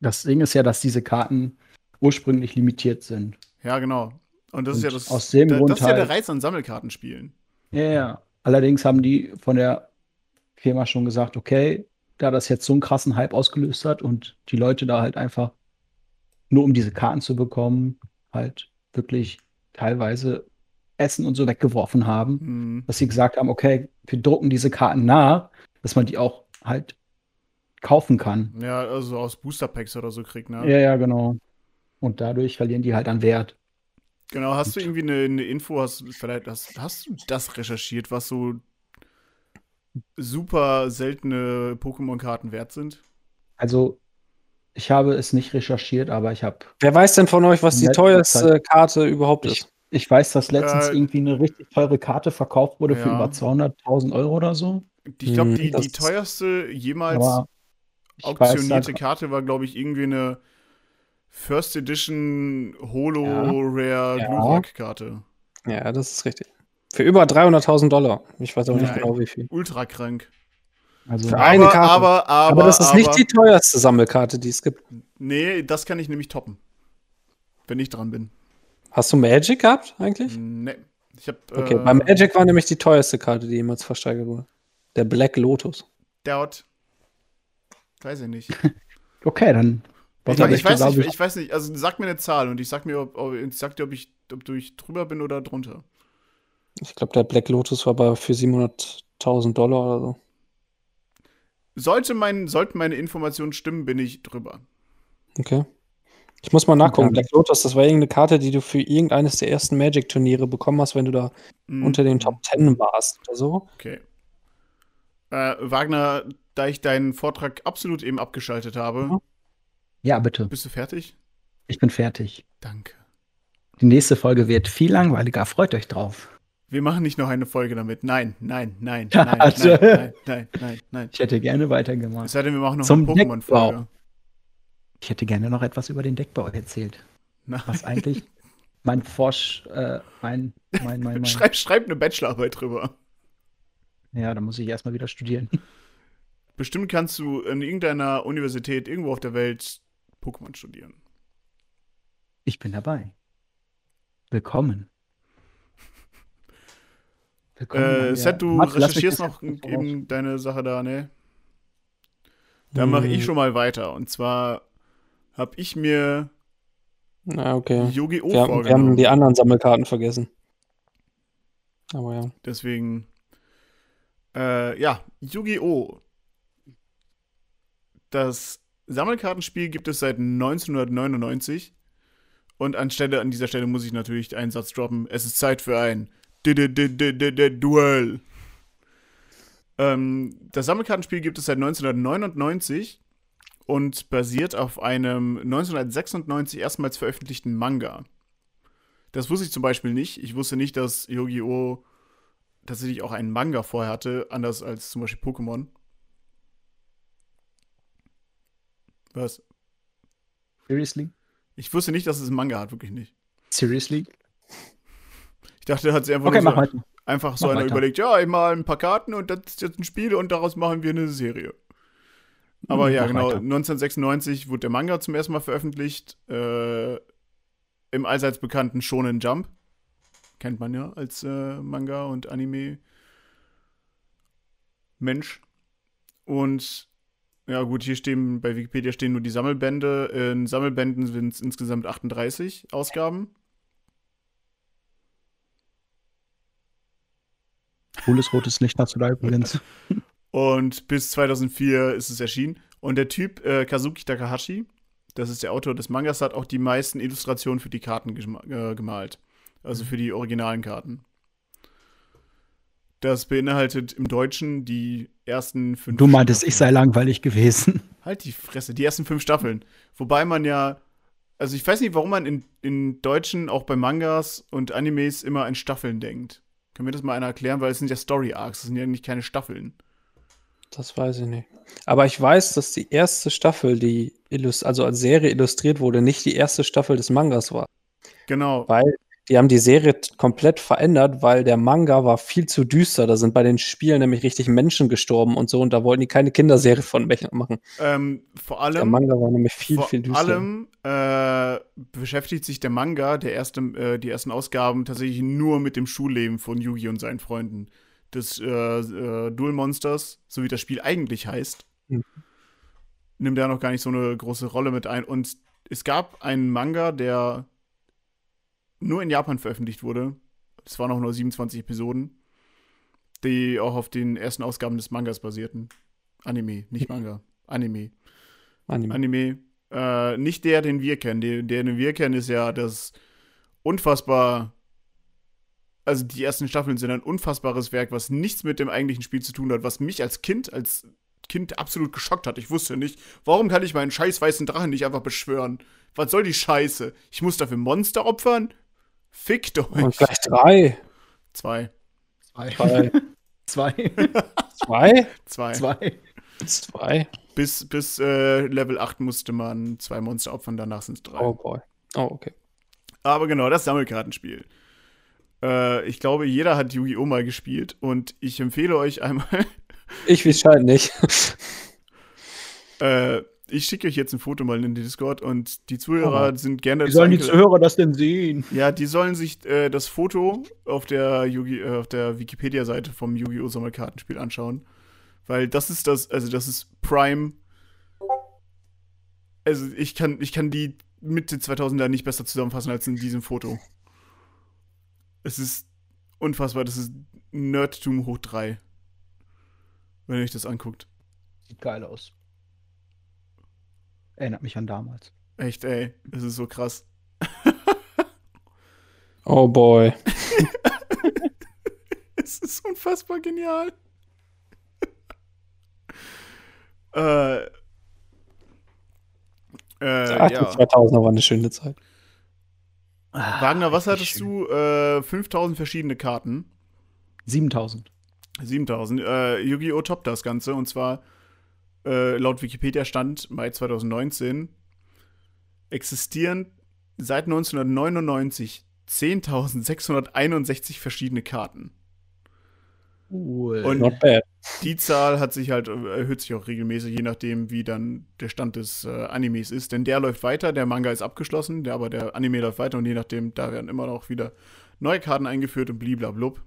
Das Ding ist ja, dass diese Karten ursprünglich limitiert sind. Ja, genau. Und das ist Und ja das, aus dem da, Grund das ist ja der halt- Reiz an Sammelkartenspielen. Ja, ja. Allerdings haben die von der Firma schon gesagt, okay, da das jetzt so einen krassen Hype ausgelöst hat und die Leute da halt einfach nur um diese Karten zu bekommen, halt wirklich teilweise Essen und so weggeworfen haben, Hm. dass sie gesagt haben, okay, wir drucken diese Karten nach, dass man die auch halt kaufen kann. Ja, also aus Booster Packs oder so kriegt, ne? Ja, ja, genau. Und dadurch verlieren die halt an Wert. Genau, hast du irgendwie eine, eine Info, hast, vielleicht hast, hast du das recherchiert, was so super seltene Pokémon-Karten wert sind? Also, ich habe es nicht recherchiert, aber ich habe Wer weiß denn von euch, was die teuerste Karte überhaupt Ich, ist? ich weiß, dass letztens Äh, irgendwie eine richtig teure Karte verkauft wurde für ja. über 200.000 Euro oder so. Ich glaube, Hm, die, die teuerste jemals weiß, auktionierte da, Karte war, glaube ich, irgendwie eine First Edition Holo Ja. Rare Ja. Glurak-Karte. Ja, das ist richtig. Für über 300.000 Dollar. Ich weiß aber nicht genau wie viel. Ultra krank. also, Für eine aber, Karte. aber, aber, Aber, das ist aber, nicht die teuerste Sammelkarte, die es gibt. Nee, das kann ich nämlich toppen. Wenn ich dran bin. Hast du Magic gehabt eigentlich? Nee. Ich hab. Okay, äh, bei Magic war nämlich die teuerste Karte, die jemals versteigert wurde. Der Black Lotus. Doubt. Weiß ich nicht. [LAUGHS] okay, dann. Ich, ich, weiß nicht, ich weiß nicht, also sag mir eine Zahl und ich sag mir, ob, ob, ich sag dir, ob ich, ob du ich drüber bin oder drunter. Ich glaube, der Black Lotus war bei für 700.000 Dollar oder so. Sollte mein, sollten meine Informationen stimmen, bin ich drüber. Okay. Ich muss mal nachgucken. Black Lotus, das war irgendeine Karte, die du für irgendeines der ersten Magic-Turniere bekommen hast, wenn du da Mhm. unter den Top 10 warst oder so. Okay. Äh, Wagner, da ich deinen Vortrag absolut eben abgeschaltet habe, Mhm. Ja, bitte. bist du fertig? Ich bin fertig. Danke. Die nächste Folge wird viel langweiliger. Freut euch drauf. Wir machen nicht noch eine Folge damit. Nein, nein, nein, nein, nein, Also- nein, nein, nein, nein. [LAUGHS] Ich hätte gerne weitergemacht. Es sei denn, wir machen noch Zum eine Pokémon-Folge. Ich hätte gerne noch etwas über den Deckbau erzählt. Nein. Was eigentlich mein Forsch, äh, mein, mein, mein, mein. Schreib, schreib eine Bachelorarbeit drüber. Ja, da muss ich erstmal wieder studieren. Bestimmt kannst du in irgendeiner Universität irgendwo auf der Welt Pokémon studieren. Ich bin dabei. Willkommen. Willkommen Äh, Seth, du mich recherchierst noch eben deine Sache da, ne? Dann mache ich Hm, schon mal weiter. Und zwar habe ich mir Na, okay. Yu-Gi-Oh! Wir haben, wir haben die anderen Sammelkarten vergessen. Aber ja. Deswegen, äh, ja, Yu-Gi-Oh! Das Sammelkartenspiel gibt es seit 1999. Und anstelle, an dieser Stelle muss ich natürlich einen Satz droppen. Es ist Zeit für ein Duell. Ähm, das Sammelkartenspiel gibt es seit 1999 und basiert auf einem 1996 erstmals veröffentlichten Manga. Das wusste ich zum Beispiel nicht. Ich wusste nicht, dass Yu-Gi-Oh! tatsächlich auch einen Manga vorher hatte, anders als zum Beispiel Pokémon. Was? Seriously? Ich wusste nicht, dass es einen Manga hat, wirklich nicht. Seriously? Ich dachte, hat sie einfach, Okay, so, weiter. einfach so einer weiter. überlegt, ja, ich mal ein paar Karten und das ist jetzt ein Spiel und daraus machen wir eine Serie. Aber Hm, ja, genau, weiter. 1996 wurde der Manga zum ersten Mal veröffentlicht. Äh, Im allseits bekannten Shonen Jump. Kennt man ja als äh, Manga und Anime. Mensch. Und ja, gut, hier stehen bei Wikipedia stehen nur die Sammelbände. In Sammelbänden sind es insgesamt 38 Ausgaben. Cooles rotes Licht hast du da übrigens. [LAUGHS] Und bis 2004 ist es erschienen. Und der Typ, äh, Kazuki Takahashi, das ist der Autor des Mangas, hat auch die meisten Illustrationen für die Karten äh, gemalt. Also für die originalen Karten. Das beinhaltet im Deutschen die ersten fünf Du meintest, Staffeln. ich sei langweilig gewesen. [LAUGHS] Halt die Fresse, die ersten fünf Staffeln. Wobei man ja, also ich weiß nicht, warum man in, in Deutschen auch bei Mangas und Animes immer an Staffeln denkt. Kann mir das mal einer erklären? Weil es sind ja Story-Arcs, das sind ja nicht keine Staffeln. Das weiß ich nicht. Aber ich weiß, dass die erste Staffel, die also als Serie illustriert wurde, nicht die erste Staffel des Mangas war. Genau. Weil die haben die Serie komplett verändert, weil der Manga war viel zu düster. Da sind bei den Spielen nämlich richtig Menschen gestorben und so und da wollten die keine Kinderserie von [LAUGHS] machen. Ähm, vor Der allem, Manga war nämlich viel, vor viel düster. allem äh, beschäftigt sich der Manga, der erste, äh, die ersten Ausgaben, tatsächlich nur mit dem Schulleben von Yugi und seinen Freunden. des äh, äh, Duel Monsters, so wie das Spiel eigentlich heißt, Mhm. nimmt er noch gar nicht so eine große Rolle mit ein. Und es gab einen Manga, der nur in Japan veröffentlicht wurde. Es waren auch nur 27 Episoden, die auch auf den ersten Ausgaben des Mangas basierten. Anime, nicht Manga. Anime. Anime. Anime. Äh, nicht der, den wir kennen. Der, der, den wir kennen, ist ja das unfassbar. Also die ersten Staffeln sind ein unfassbares Werk, was nichts mit dem eigentlichen Spiel zu tun hat, was mich als Kind, als Kind absolut geschockt hat. Ich wusste nicht, warum kann ich meinen scheiß weißen Drachen nicht einfach beschwören? Was soll die Scheiße? Ich muss dafür Monster opfern? Fickt euch. Und gleich drei. Zwei. Zwei. [LAUGHS] Zwei. Zwei? Zwei. Zwei. Zwei. Bis, bis äh, Level 8 musste man zwei Monster opfern, danach sind es drei. Oh boy. Oh, okay. Aber genau, das Sammelkartenspiel. Äh, ich glaube, jeder hat Yu-Gi-Oh! mal gespielt und ich empfehle euch einmal, Ich wie scheint nicht. [LAUGHS] äh, ich schicke euch jetzt ein Foto mal in den Discord und die Zuhörer sind gerne Wie sollen die Zuhörer das denn sehen? Ja, die sollen sich äh, das Foto auf der, Yugi, äh, auf der Wikipedia-Seite vom Yu-Gi-Oh! Sammelkartenspiel anschauen. Weil das ist das, also das ist Prime. Also ich kann, ich kann die Mitte 2000er nicht besser zusammenfassen als in diesem Foto. Es ist unfassbar, das ist Nerdtum hoch 3. Wenn ihr euch das anguckt. Sieht geil aus. Erinnert mich an damals. Echt, ey, es ist so krass. [LAUGHS] Oh boy. [LAUGHS] Es ist unfassbar genial. [LAUGHS] äh, äh, Ach, ja. 2000er war eine schöne Zeit. Wagner, was hattest du? Äh, 5000 verschiedene Karten. 7000. 7000. Äh, Yu-Gi-Oh! toppt das Ganze. Und zwar, äh, laut Wikipedia stand Mai 2019, existieren seit 1999 10.661 verschiedene Karten. Cool. Und- Not bad. Die Zahl hat sich halt, äh, erhöht sich auch regelmäßig, je nachdem, wie dann der Stand des äh, Animes ist. Denn der läuft weiter, der Manga ist abgeschlossen, der, aber der Anime läuft weiter und je nachdem, da werden immer noch wieder neue Karten eingeführt und bliblablub.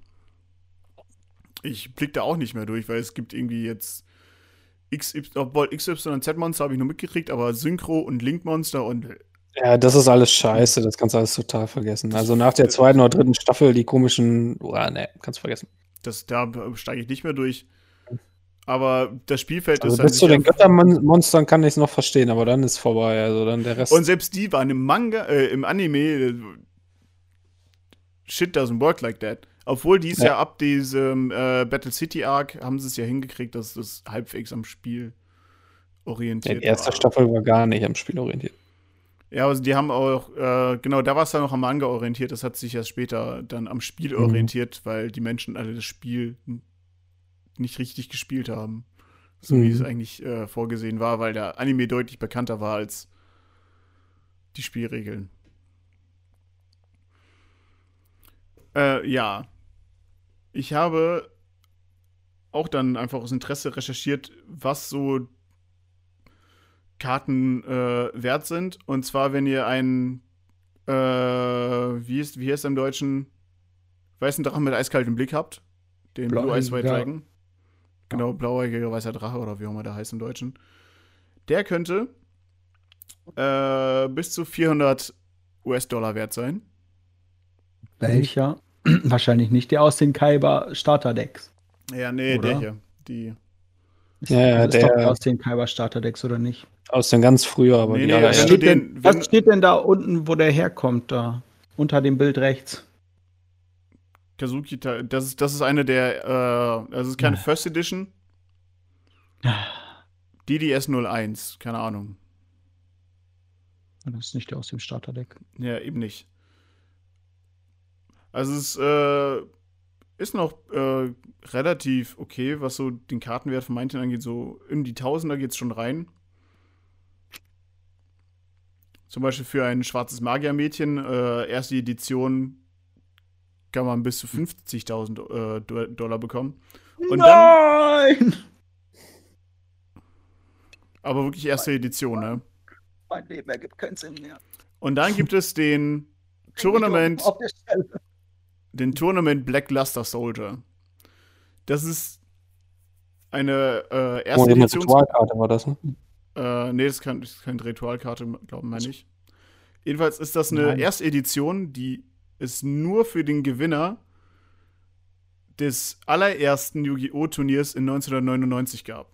Ich blick da auch nicht mehr durch, weil es gibt irgendwie jetzt XY, obwohl XY und Z-Monster habe ich nur mitgekriegt, aber Synchro und Link-Monster und Ja, das ist alles scheiße, das kannst du alles total vergessen. Also nach der zweiten oder dritten Staffel, die komischen, oh, ne, kannst du vergessen. das, da steige ich nicht mehr durch. Aber das Spielfeld Also ist bis zu den Göttermonstern kann ich es noch verstehen, aber dann ist vorbei. Also dann der Rest. Und selbst die waren im Manga, äh, im Anime, äh, shit doesn't work like that. Obwohl die es ja. Ja. ab diesem äh, Battle City Arc haben sie es ja hingekriegt, dass das halbwegs am Spiel ja, orientiert die erste war. Staffel war gar nicht am Spiel orientiert. Ja, also die haben auch, äh, genau, da war es dann noch am Manga orientiert, das hat sich erst später dann am Spiel Mhm. orientiert, weil die Menschen alle das Spiel nicht richtig gespielt haben. So wie Mhm. es eigentlich äh, vorgesehen war, weil der Anime deutlich bekannter war als die Spielregeln. Äh, ja. Ich habe auch dann einfach aus Interesse recherchiert, was so Karten äh, wert sind. Und zwar, wenn ihr einen, äh, wie ist, wie heißt im Deutschen, weißen Drachen mit eiskaltem Blick habt. Den Blue Eyes White Blauäugiger- Dragon. Genau, blauäugiger weißer Drache oder wie auch immer der heißt im Deutschen. Der könnte äh, bis zu 400 US-Dollar wert sein. Welcher? [CLEARS THROAT] Wahrscheinlich nicht der aus den Kaiba Starterdecks. Ja, nee, Oder? der hier. Die. Ja, ja, das ist der- aus den Kaiba Starterdecks, oder nicht? Aus den ganz früher, aber Nee, die nee, du steht den- denn, was steht denn da unten, wo der herkommt, da? Unter dem Bild rechts. Kazuki, das ist, das ist eine der, äh, das ist keine First Edition. DDS 01, keine Ahnung. Das ist nicht der aus dem Starterdeck. Ja, eben nicht. Also es äh, ist noch äh, relativ okay, was so den Kartenwert von manchen angeht. So in die Tausender geht es schon rein. Zum Beispiel für ein schwarzes Magiermädchen, äh, erste Edition, kann man bis zu 50.000 äh, Do- Dollar bekommen. Und dann, Nein! [LAUGHS] aber wirklich erste Edition, ne? mein Leben ergibt keinen Sinn mehr. Und dann gibt es den Tournament. Den Tournament Black Luster Soldier. das ist eine äh, Oh, erste eine Edition. Ritualkarte war das, ne? Äh, nee, das ist, kein, das ist keine Ritualkarte, glauben wir nicht. Jedenfalls ist das eine Nein. erste Edition, die es nur für den Gewinner des allerersten Yu-Gi-Oh! Turniers in 1999 gab.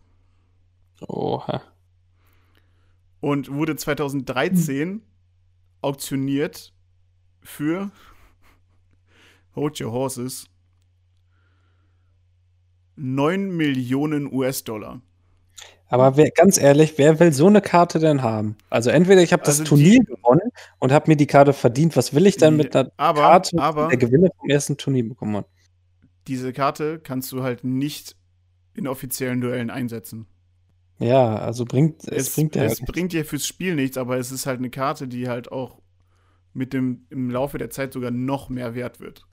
Oha. Und wurde 2013 auktioniert für Hold Your Horses 9 Millionen US-Dollar. Aber wer, ganz ehrlich, wer will so eine Karte denn haben? Also entweder ich habe das Also Turnier die- gewonnen und habe mir die Karte verdient. Was will ich dann mit einer Aber- Karte, aber- der Gewinner vom ersten Turnier bekommen hat? Diese Karte kannst du halt nicht in offiziellen Duellen einsetzen. Ja, also bringt es, Es, bringt ja es nichts. bringt dir fürs Spiel nichts, aber es ist halt eine Karte, die halt auch mit dem im Laufe der Zeit sogar noch mehr wert wird.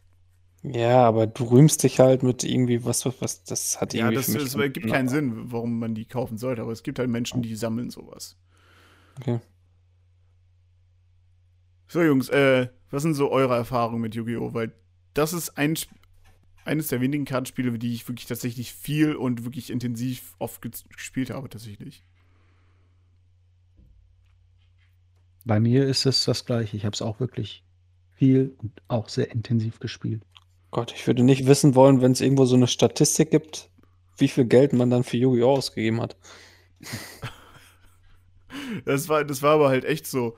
Ja, aber du rühmst dich halt mit irgendwie was, was, was das hat Ja, irgendwie das, für mich das keinen ergibt Sinn. keinen Sinn, warum man die kaufen sollte, aber es gibt halt Menschen, die sammeln sowas. Okay. So, Jungs, äh, was sind so eure Erfahrungen mit Yu-Gi-Oh? Weil das ist ein, eines der wenigen Kartenspiele, die ich wirklich tatsächlich viel und wirklich intensiv oft gespielt habe, tatsächlich. Bei mir ist es das gleiche. Ich habe es auch wirklich viel und auch sehr intensiv gespielt. Gott, ich würde nicht wissen wollen, wenn es irgendwo so eine Statistik gibt, wie viel Geld man dann für Yu-Gi-Oh! ausgegeben hat. [LAUGHS] Das war, das war aber halt echt so.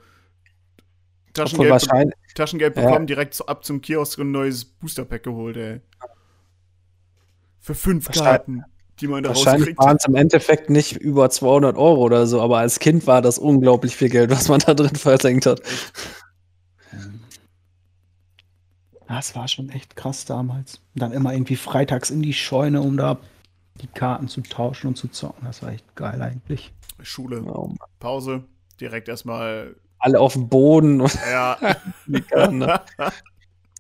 Taschengeld, wahrscheinlich, Taschengeld Ja. bekommen, direkt so ab zum Kiosk und ein neues Booster-Pack geholt, ey. Für fünf Karten, die man da wahrscheinlich waren es im Endeffekt nicht über 200 Euro oder so, aber als Kind war das unglaublich viel Geld, was man da drin versenkt hat. Das war schon echt krass damals. Und dann immer irgendwie freitags in die Scheune, um da die Karten zu tauschen und zu zocken. Das war echt geil eigentlich. Schule, Oh. Pause, direkt erstmal, Alle auf dem Boden und [LAUGHS] ja. ne?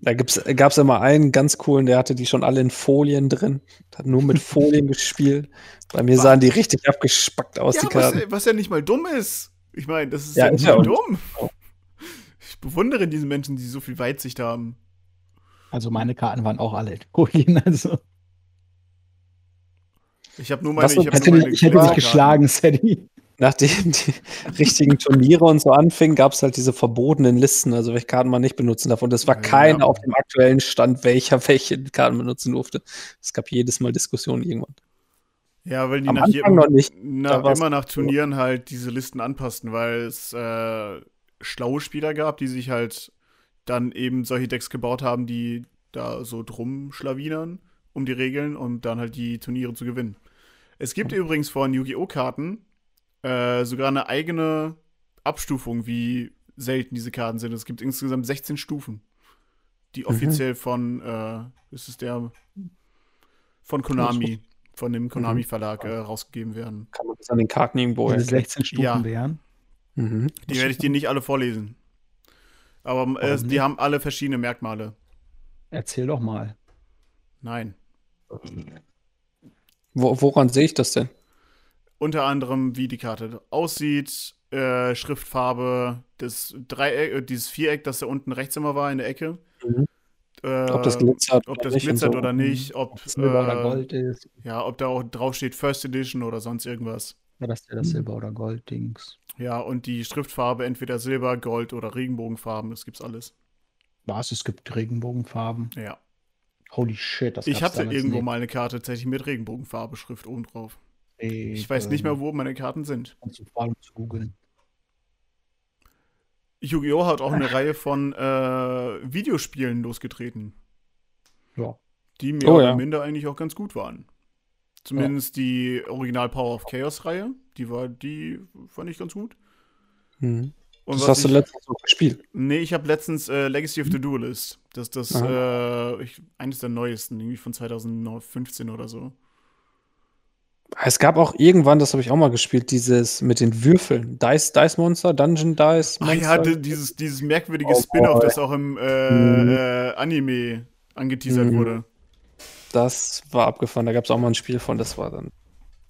Da gab es immer einen ganz coolen, der hatte die schon alle in Folien drin. Hat nur mit Folien [LAUGHS] gespielt. Bei mir sahen die richtig abgespackt aus, ja, die was, Karten. was ja nicht mal dumm ist. Ich meine, das ist Ja, ja, nicht ja mal dumm. Ich bewundere diese Menschen, die so viel Weitsicht haben. Also meine Karten waren auch alle in. [LAUGHS] Also Ich habe nur meine, Was so- ich hätte nur dich, meine ich hätte dich geschlagen, Sadie. Nachdem die richtigen Turniere und so anfingen, gab es halt diese verbotenen Listen, also welche Karten man nicht benutzen darf. Und es war Ja. keiner auf dem aktuellen Stand, welcher welche Karten benutzen durfte. Es gab jedes Mal Diskussionen irgendwann. Ja, weil die Am nach Anfang jedem, noch nicht. Na, immer nach Turnieren halt diese Listen anpassten, weil es äh, schlaue Spieler gab, die sich halt dann eben solche Decks gebaut haben, die da so drum schlawinern um die Regeln, um dann halt die Turniere zu gewinnen. Es gibt übrigens von Yu-Gi-Oh! Karten äh, sogar eine eigene Abstufung, wie selten diese Karten sind. Es gibt insgesamt 16 Stufen, die Mhm. offiziell von, äh, ist der, von Konami, von dem Konami-Verlag äh, rausgegeben werden. Kann man das an den Karten irgendwo Diese erkennen? 16 Stufen Ja. wären. Mhm. Die werde ich dir nicht alle vorlesen. Aber äh, die nicht? haben alle verschiedene Merkmale. Erzähl doch mal. Nein. Wo, woran sehe ich das denn? Unter anderem, wie die Karte aussieht, äh, Schriftfarbe, das Dreieck, äh, dieses Viereck, das da unten rechts immer war in der Ecke. Mhm. Äh, Ob das glitzert ob oder das nicht und glitzert so. oder nicht, ob, Silber oder äh, Gold ist. ja, ob da auch drauf steht First Edition oder sonst irgendwas. Ja, das ist ja das Silber- oder Gold-Dings. Ja, und die Schriftfarbe entweder Silber, Gold oder Regenbogenfarben, das gibt's alles. Was? Es gibt Regenbogenfarben. Ja. Holy shit, das Ich hatte irgendwo nicht. mal eine Karte tatsächlich mit Regenbogenfarbe Schrift oben drauf. Ich weiß nicht mehr, wo meine Karten sind. Kannst du vor allem zu googeln. Yu-Gi-Oh! hat auch eine Reihe von äh, Videospielen losgetreten, Ja. die mehr Oh, oder ja. minder eigentlich auch ganz gut waren. Zumindest die Original Power of Chaos Reihe, die war, die fand ich ganz gut. Mhm. Und Das was hast du letztens so gespielt. Nee, ich habe letztens äh, Legacy of the Duelist. Das ist das, äh, ich, eines der neuesten, irgendwie von 2015 oder so. Es gab auch irgendwann, das habe ich auch mal gespielt, dieses mit den Würfeln. Dice, Dice Monster, Dungeon Dice Ah Monster. ja, di- dieses, dieses merkwürdige Oh, Spin-off, das auch im äh, Mhm. äh, Anime angeteasert Mhm. wurde. Das war abgefahren. Da gab es auch mal ein Spiel von, das war dann.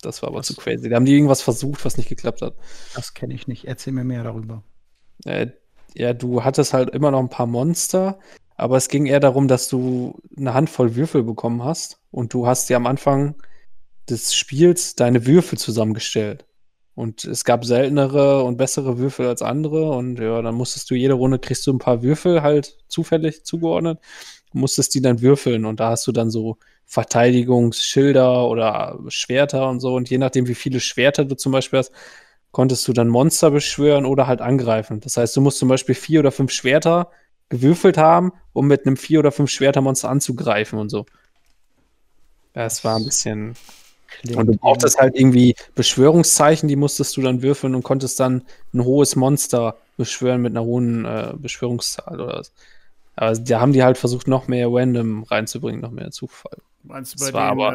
Das war aber zu crazy. Da haben die irgendwas versucht, was nicht geklappt hat. Das kenne ich nicht. Erzähl mir mehr darüber. Äh, ja, du hattest halt immer noch ein paar Monster, aber es ging eher darum, dass du eine Handvoll Würfel bekommen hast und du hast dir am Anfang des Spiels deine Würfel zusammengestellt. Und es gab seltenere und bessere Würfel als andere. Und ja, dann musstest du jede Runde kriegst du ein paar Würfel halt zufällig zugeordnet, musstest die dann würfeln. Und da hast du dann so Verteidigungsschilder oder Schwerter und so. Und je nachdem, wie viele Schwerter du zum Beispiel hast, konntest du dann Monster beschwören oder halt angreifen. Das heißt, du musst zum Beispiel vier oder fünf Schwerter gewürfelt haben, um mit einem vier oder fünf Schwertermonster anzugreifen und so. Es war ein bisschen. Klingt Und du brauchtest halt irgendwie Beschwörungszeichen, die musstest du dann würfeln und konntest dann ein hohes Monster beschwören mit einer hohen äh, Beschwörungszahl oder was. Aber da haben die halt versucht, noch mehr Random reinzubringen, noch mehr Zufall. Meinst du Das bei war den aber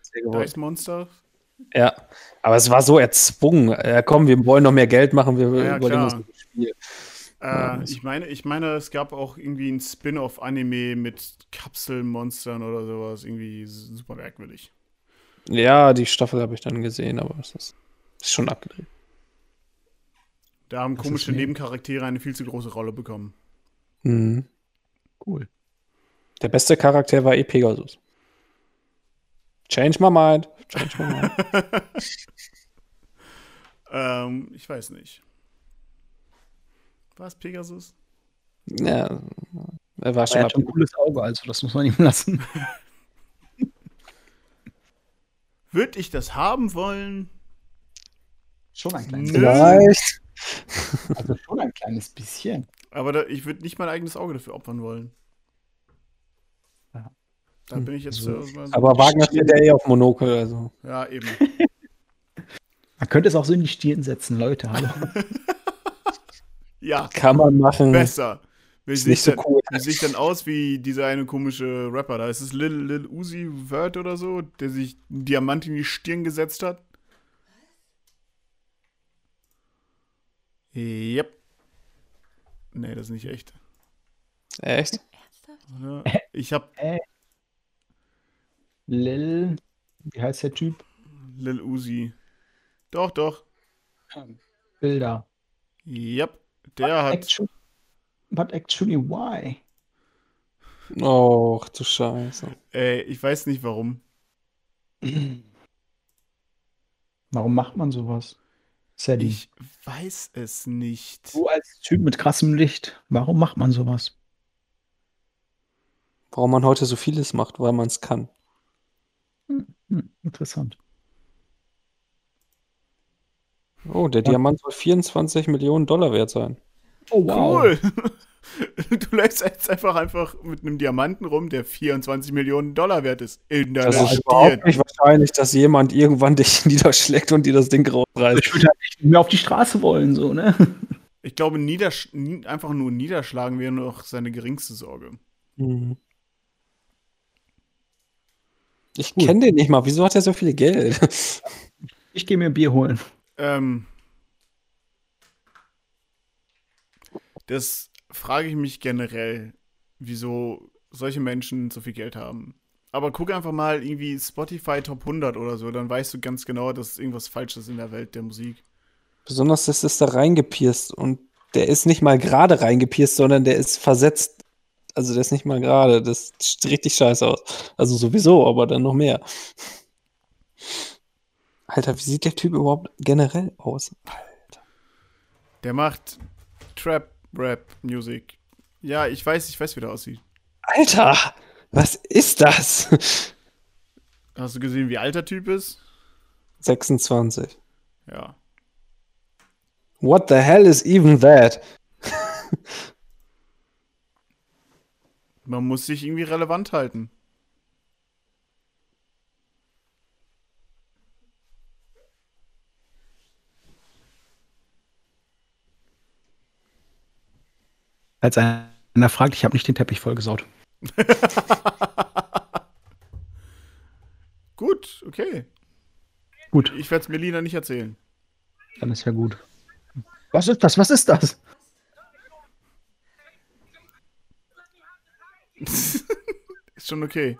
Sehr äh, Dice Monster? Ja, aber es war so erzwungen. Ja, komm, wir wollen noch mehr Geld machen, wir Ja, überlegen uns ein Spiel. Äh, Ja, das- ich meine, ich meine, es gab auch irgendwie ein Spin-off-Anime mit Kapselmonstern oder sowas. Irgendwie super merkwürdig. Ja, die Staffel habe ich dann gesehen, aber es ist, ist schon abgedreht. Da haben Das komische Nebencharaktere eine viel zu große Rolle bekommen. Mhm. cool. Der beste Charakter war eh Pegasus. Change my mind. Change my mind. [LAUGHS] Ähm, ich weiß nicht. Was, Pegasus? ja, er war Er schon hat schon ein cooles Auge, also das muss man ihm lassen. [LAUGHS] Würde ich das haben wollen? Schon ein kleines Nö. Vielleicht. Also schon ein kleines bisschen. Aber da, ich würde nicht mein eigenes Auge dafür opfern wollen. Da bin ich jetzt. So. mal so- Aber Wagner steht ja eh auf Monokel, also. Ja, eben. [LAUGHS] Man könnte es auch so in die Stirn setzen, Leute. Hallo. [LAUGHS] Ja, Kann man machen. besser. Wie Ist nicht so dann- cool. wie ich dann aus wie dieser eine komische Rapper da? Ist es Lil, Lil Uzi Vert oder so, der sich einen Diamant in die Stirn gesetzt hat? Yep. Nee, das ist nicht echt. Echt? Ich hab Lil, wie heißt der Typ? Lil Uzi. Doch, doch. Bilder. Yep. Der hat. Actu- But actually, why? Och, du Scheiße. Ey, ich weiß nicht warum. Warum macht man sowas? Sadie. Ich weiß es nicht. Du als Typ mit krassem Licht, warum macht man sowas? Warum man heute so vieles macht, weil man es kann. Hm, interessant. Oh, der Diamant soll 24 Millionen Dollar wert sein. Oh, Cool. [LAUGHS] Du läufst jetzt einfach einfach mit einem Diamanten rum, der 24 Millionen Dollar wert ist. In deiner Das ist Stirn. überhaupt nicht wahrscheinlich, dass jemand irgendwann dich [LAUGHS] niederschlägt und dir das Ding rausreißt. Ich würde halt nicht mehr auf die Straße wollen, so, ne? Ich glaube, niedersch nie- einfach nur niederschlagen wäre noch seine geringste Sorge. Mhm. Ich kenne den nicht mal. Wieso hat er so viel Geld? [LAUGHS] Ich gehe mir ein Bier holen. Ähm, das frage ich mich generell, wieso solche Menschen so viel Geld haben. Aber guck einfach mal irgendwie Spotify Top 100 oder so, dann weißt du ganz genau, dass irgendwas falsch ist in der Welt der Musik. Besonders, das ist da reingepierst und der ist nicht mal gerade reingepierst, sondern der ist versetzt. Also der ist nicht mal gerade. Das sieht richtig scheiße aus. Also sowieso, aber dann noch mehr. Alter, wie sieht der Typ überhaupt generell aus? Der macht Trap Rap Music. Ja, ich weiß, ich weiß, wie der aussieht. Alter, was ist das? Hast du gesehen, wie alt der Typ ist? 26. Ja. What the hell is even that? [LAUGHS] Man muss sich irgendwie relevant halten. Als einer fragt, ich habe nicht den Teppich vollgesaut. [LAUGHS] Gut, okay. Gut, Ich werde es Melina nicht erzählen. dann ist ja gut. Was ist das? Was ist das? [LAUGHS] Ist schon okay.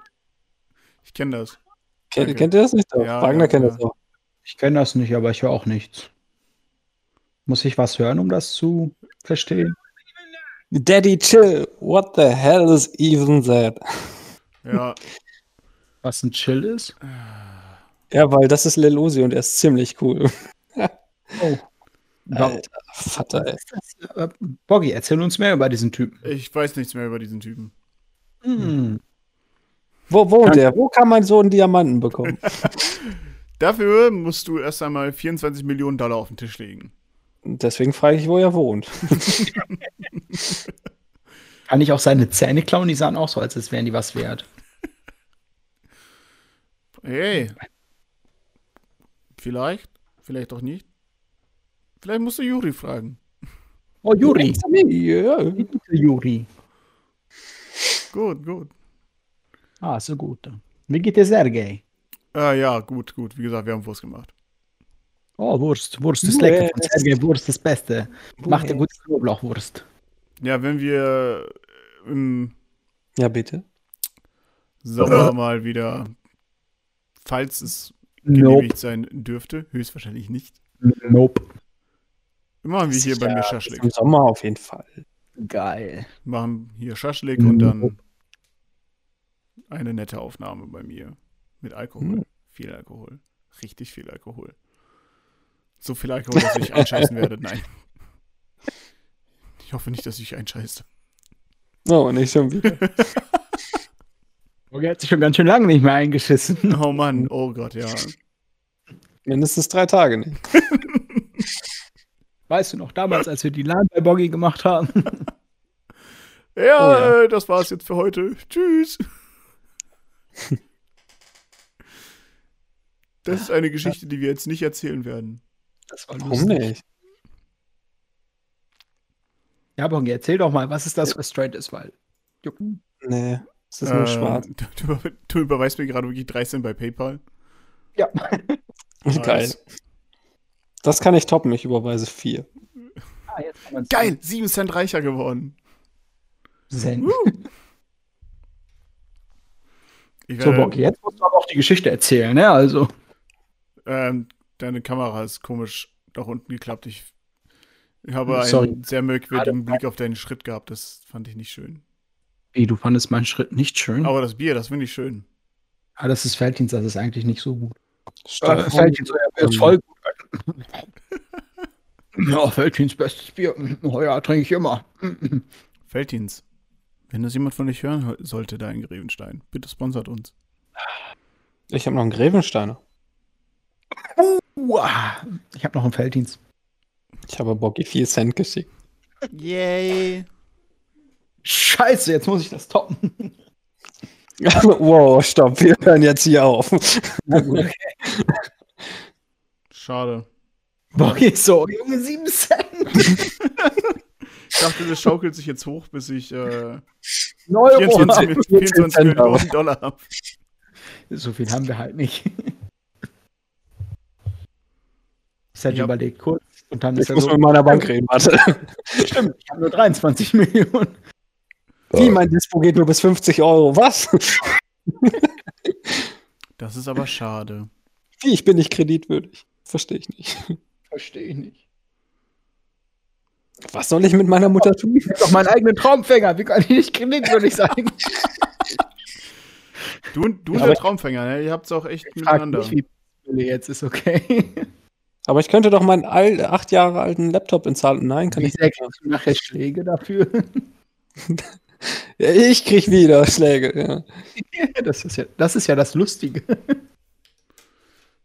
Ich kenne das. Kennt, Danke. kennt ihr das nicht? Doch? Ja, Wagner ja, kennt ja. das auch. Ich kenne das nicht, aber ich höre auch nichts. Muss ich was hören, um das zu verstehen? Daddy chill. What the hell is even that? Ja. [LAUGHS] Was ein Chill ist? Ja, weil das ist Lil Uzi und er ist ziemlich cool. Oh. [LAUGHS] Alter, Vater, ey. Äh, Boggy, erzähl uns mehr über diesen Typen. Ich weiß nichts mehr über diesen Typen. Hm. Wo wohnt der? Wo kann mein Sohn Diamanten bekommen? [LAUGHS] Dafür musst du erst einmal 24 Millionen Dollar auf den Tisch legen. Deswegen frage ich, wo er wohnt. [LAUGHS] Kann ich auch seine Zähne klauen? Die sahen auch so, als wären die was wert. Hey. Vielleicht, vielleicht auch nicht. Vielleicht musst du Juri fragen. Oh, Juri. Ja. Juri. Gut, gut. Ah, so gut. Wie geht der Sergej? Ah, ja, gut, gut. Wie gesagt, wir haben Wurst gemacht. Oh, Wurst. Wurst ist lecker. Von Sergej Wurst ist das Beste. Macht der gute Knoblauchwurst. Ja, wenn wir im ja, bitte. Sommer mal wieder, falls es Nope. genehmigt sein dürfte, höchstwahrscheinlich nicht, Nope. machen wir hier bei mir Schaschlik. Im Sommer auf jeden Fall. Geil. Machen hier Schaschlik Mhm. und dann eine nette Aufnahme bei mir. Mit Alkohol. Mhm. Viel Alkohol. Richtig viel Alkohol. So viel Alkohol, dass ich einscheißen werde. Nein. Ich hoffe nicht, dass ich einscheiße. Oh, nicht schon wieder. [LAUGHS] Boggy hat sich schon ganz schön lange nicht mehr eingeschissen. Oh Mann, oh Gott, ja. Mindestens drei Tage nicht. [LAUGHS] Weißt du noch, damals, als wir die LAN bei Boggy gemacht haben? [LAUGHS] Ja, Oh ja. Äh, das war's jetzt für heute. Tschüss. [LAUGHS] Das ist eine Geschichte, die wir jetzt nicht erzählen werden. Das war Warum nicht? Ja, Boggy, erzähl doch mal, was ist das für Straight ist, weil. Juck. Nee, es ist nur Ähm, schwarz. [LAUGHS] Du, du überweist mir gerade wirklich 13 bei PayPal. Ja. Geil. Das kann ich toppen, ich überweise vier. Ah, Geil, 7 Cent reicher geworden. Ich So, Boggy, jetzt musst du aber auch die Geschichte erzählen, ne? Also. ähm, deine Kamera ist komisch nach unten geklappt. Ich, ich habe Sorry. einen sehr merkwürdigen Blick auf deinen Schritt gehabt. Das fand ich nicht schön. Wie, du fandest meinen Schritt nicht schön? Aber das Bier, das finde ich schön. Ah, das ist Felddienst, das ist eigentlich nicht so gut. Stefan, Felddienst ist voll gut. [LAUGHS] Ja, Felddienst, bestes Bier. Ja, trinke ich immer. [CLEARS THROAT] Felddienst. Wenn das jemand von euch hören sollte, da in Grevenstein, bitte sponsert uns. Ich habe noch einen Grevensteiner. Uah. Ich habe noch einen Felddienst. Ich habe Boggy 4 Cent geschickt. Yay. Scheiße, jetzt muss ich das toppen. [LAUGHS] wow, stopp, wir hören jetzt hier auf. Na gut. [LAUGHS] Schade. Boggy ist so, Junge, 7 Cent. [LAUGHS] Ich dachte, das schaukelt sich jetzt hoch, bis ich äh, 9 Euro. 24, Mi- 24 Cent Millionen Dollar habe. So viel haben wir halt nicht. [LAUGHS] Ich hätte Ja. überlegt, kurz. Und dann Ich ist er muss so, mit meiner Bank reden, warte. stimmt, ich habe nur 23 [LAUGHS] Millionen. Wie, mein Dispo geht nur bis 50 Euro. Was? Das ist aber schade. Wie, ich bin nicht kreditwürdig. Verstehe ich nicht. Verstehe ich nicht. Was soll ich mit meiner Mutter tun? Ich hab doch meinen eigenen Traumfänger. Wie kann ich nicht kreditwürdig sein? Du, und- du und der ich- Traumfänger, ne? ihr habt es auch echt Ich miteinander. nicht, wie jetzt ist okay. Aber ich könnte doch meinen al acht Jahre alten Laptop inzahlen. Nein, kann Wie ich nicht. du nachher Schläge dafür? [LAUGHS] Ja, Ich krieg wieder Schläge. Ja. [LAUGHS] Das ist ja das, ist ja das Lustige.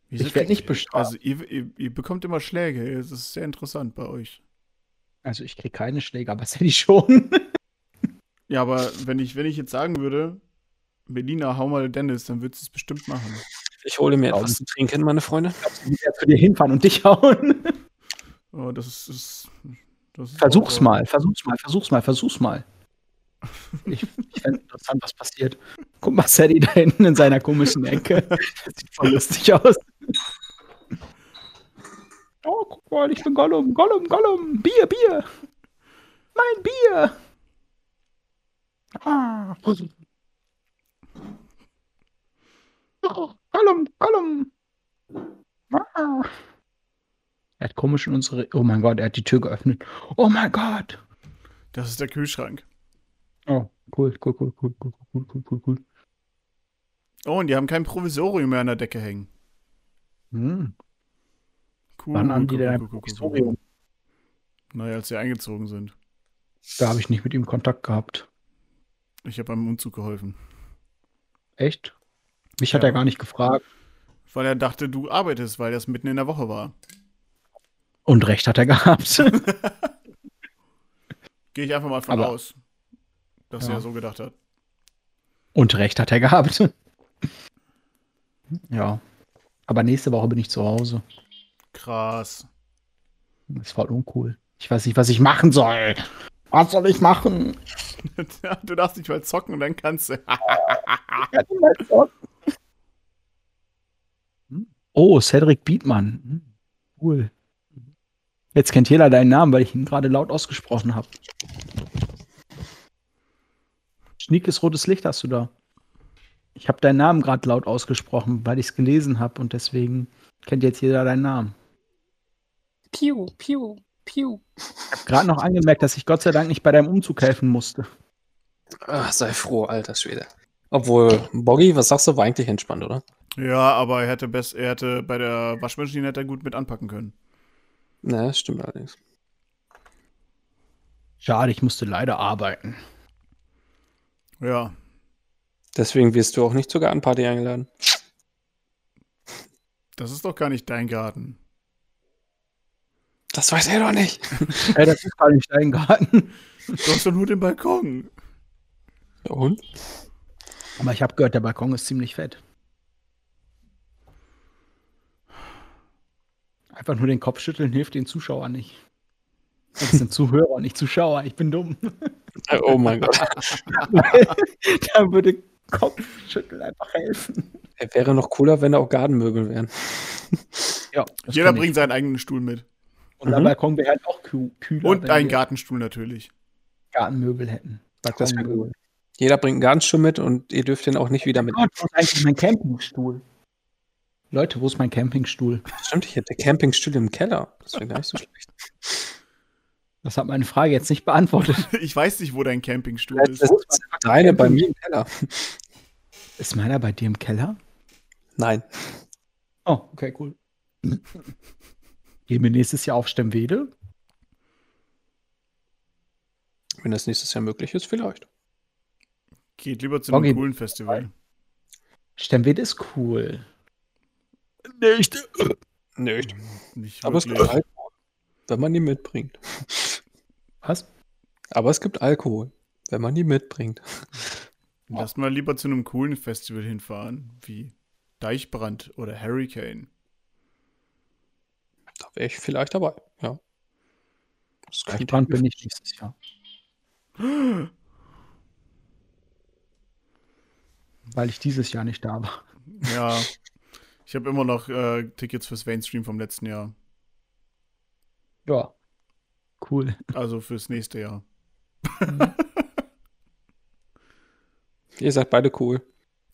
Wieso Ich werd kriegt- nicht bestraft. Also ihr, ihr, ihr bekommt immer Schläge. Das ist sehr interessant bei euch. Also ich krieg keine Schläge, aber [LAUGHS] Sadie schon. [LAUGHS] Ja, aber wenn ich, wenn ich jetzt sagen würde, Melina, hau mal Dennis, dann würdest du es bestimmt machen. Ich hole mir etwas zu trinken, meine Freunde. Die werden zu dir hinfahren und dich hauen. Oh, das ist. das ist Versuch's mal, versuch's mal, versuch's mal, versuch's mal. Ich, ich fände interessant, was passiert. Guck mal, Sadie da hinten in seiner komischen Ecke. Das [LAUGHS] sieht voll lustig aus. Oh, guck mal, ich bin Gollum, Gollum, Gollum. Bier, Bier. Mein Bier. Ah. Oh, Gollum, Gollum. Ah. Er hat komisch in unsere. Oh mein Gott, er hat die Tür geöffnet. Oh mein Gott. Das ist der Kühlschrank. Oh, cool, cool, cool, cool, cool, cool, cool, cool, cool. Oh, und die haben kein Provisorium mehr an der Decke hängen. Hm. Cool. Wann haben die denn ein Provisorium? Naja, als sie eingezogen sind. Da habe ich nicht mit ihm Kontakt gehabt. Ich habe beim Umzug geholfen. Echt? Mich hat Ja. er gar nicht gefragt. Weil er dachte, du arbeitest, weil das mitten in der Woche war. Und recht hat er gehabt. Gehe ich einfach mal von Aber- aus, dass Ja. er so gedacht hat. Und recht hat er gehabt. ja. Aber nächste Woche bin ich zu Hause. Krass. Das voll uncool. Ich weiß nicht, was ich machen soll. Was soll ich machen? [LAUGHS] du darfst nicht mal zocken und dann kannst du. [LAUGHS] Oh, Cedric Bietmann. Cool. Jetzt kennt jeder deinen Namen, weil ich ihn gerade laut ausgesprochen habe. Schniekes rotes Licht hast du da. Ich habe deinen Namen gerade laut ausgesprochen, weil ich es gelesen habe und deswegen kennt jetzt jeder deinen Namen. Piu, piu, piu. Ich habe gerade noch angemerkt, dass ich Gott sei Dank nicht bei deinem Umzug helfen musste. Ach, sei froh, alter Schwede. Obwohl, Boggy, was sagst du, war eigentlich entspannt, oder? Ja, aber er hätte, best, er hätte bei der Waschmaschine hätte er gut mit anpacken können. Ne, stimmt allerdings. Schade, ich musste leider arbeiten. Ja. Deswegen wirst du auch nicht zur Gartenparty eingeladen. Das ist doch gar nicht dein Garten. Das weiß er doch nicht. [LAUGHS] Ey, das ist gar nicht dein Garten. Du hast doch nur den Balkon. Ja, und? Aber ich habe gehört, der Balkon ist ziemlich fett. Einfach nur den Kopf schütteln hilft den Zuschauern nicht. Das sind Zuhörer, nicht Zuschauer. Ich bin dumm. Oh mein Gott. [LAUGHS] da würde Kopfschütteln einfach helfen. Er wäre noch cooler, wenn da auch Gartenmöbel wären. Ja, Jeder kann ich. bringt seinen eigenen Stuhl mit. Und Mhm. Balkon wäre halt auch kühl, kühler. Und einen wir Gartenstuhl natürlich. Gartenmöbel hätten. Balkonmöbel. Jeder bringt einen Gartenstuhl mit und ihr dürft den auch nicht wieder mit. Gott, wo ist eigentlich mein Campingstuhl? Leute, wo ist mein Campingstuhl? Stimmt, ich hätte Campingstühle im Keller. Das wäre gar nicht so [LAUGHS] schlecht. Das hat meine Frage jetzt nicht beantwortet. [LAUGHS] Ich weiß nicht, wo dein Campingstuhl ist. ist deine bei mir im Keller. Ist meiner bei dir im Keller? Nein. Oh, okay, cool. Gehen wir nächstes Jahr auf Stemwede? Wenn das nächstes Jahr möglich ist, vielleicht. Geht lieber zu einem coolen Festival. Stemwede ist cool. Nicht. Nicht. Nicht Aber es. Alkohol, wenn man die mitbringt. Was? Aber es gibt Alkohol, wenn man die mitbringt. [LAUGHS] Lass mal lieber zu einem coolen Festival hinfahren, wie Deichbrand oder Hurricane. Da wäre ich vielleicht dabei, ja. Das Deichbrand bin ich nächstes Jahr. [GASPS] Weil ich dieses Jahr nicht da war. Ja. [LAUGHS] Ich habe immer noch äh, Tickets fürs Mainstream vom letzten Jahr. Ja. Cool. Also fürs nächste Jahr. [LAUGHS] Ihr seid beide cool.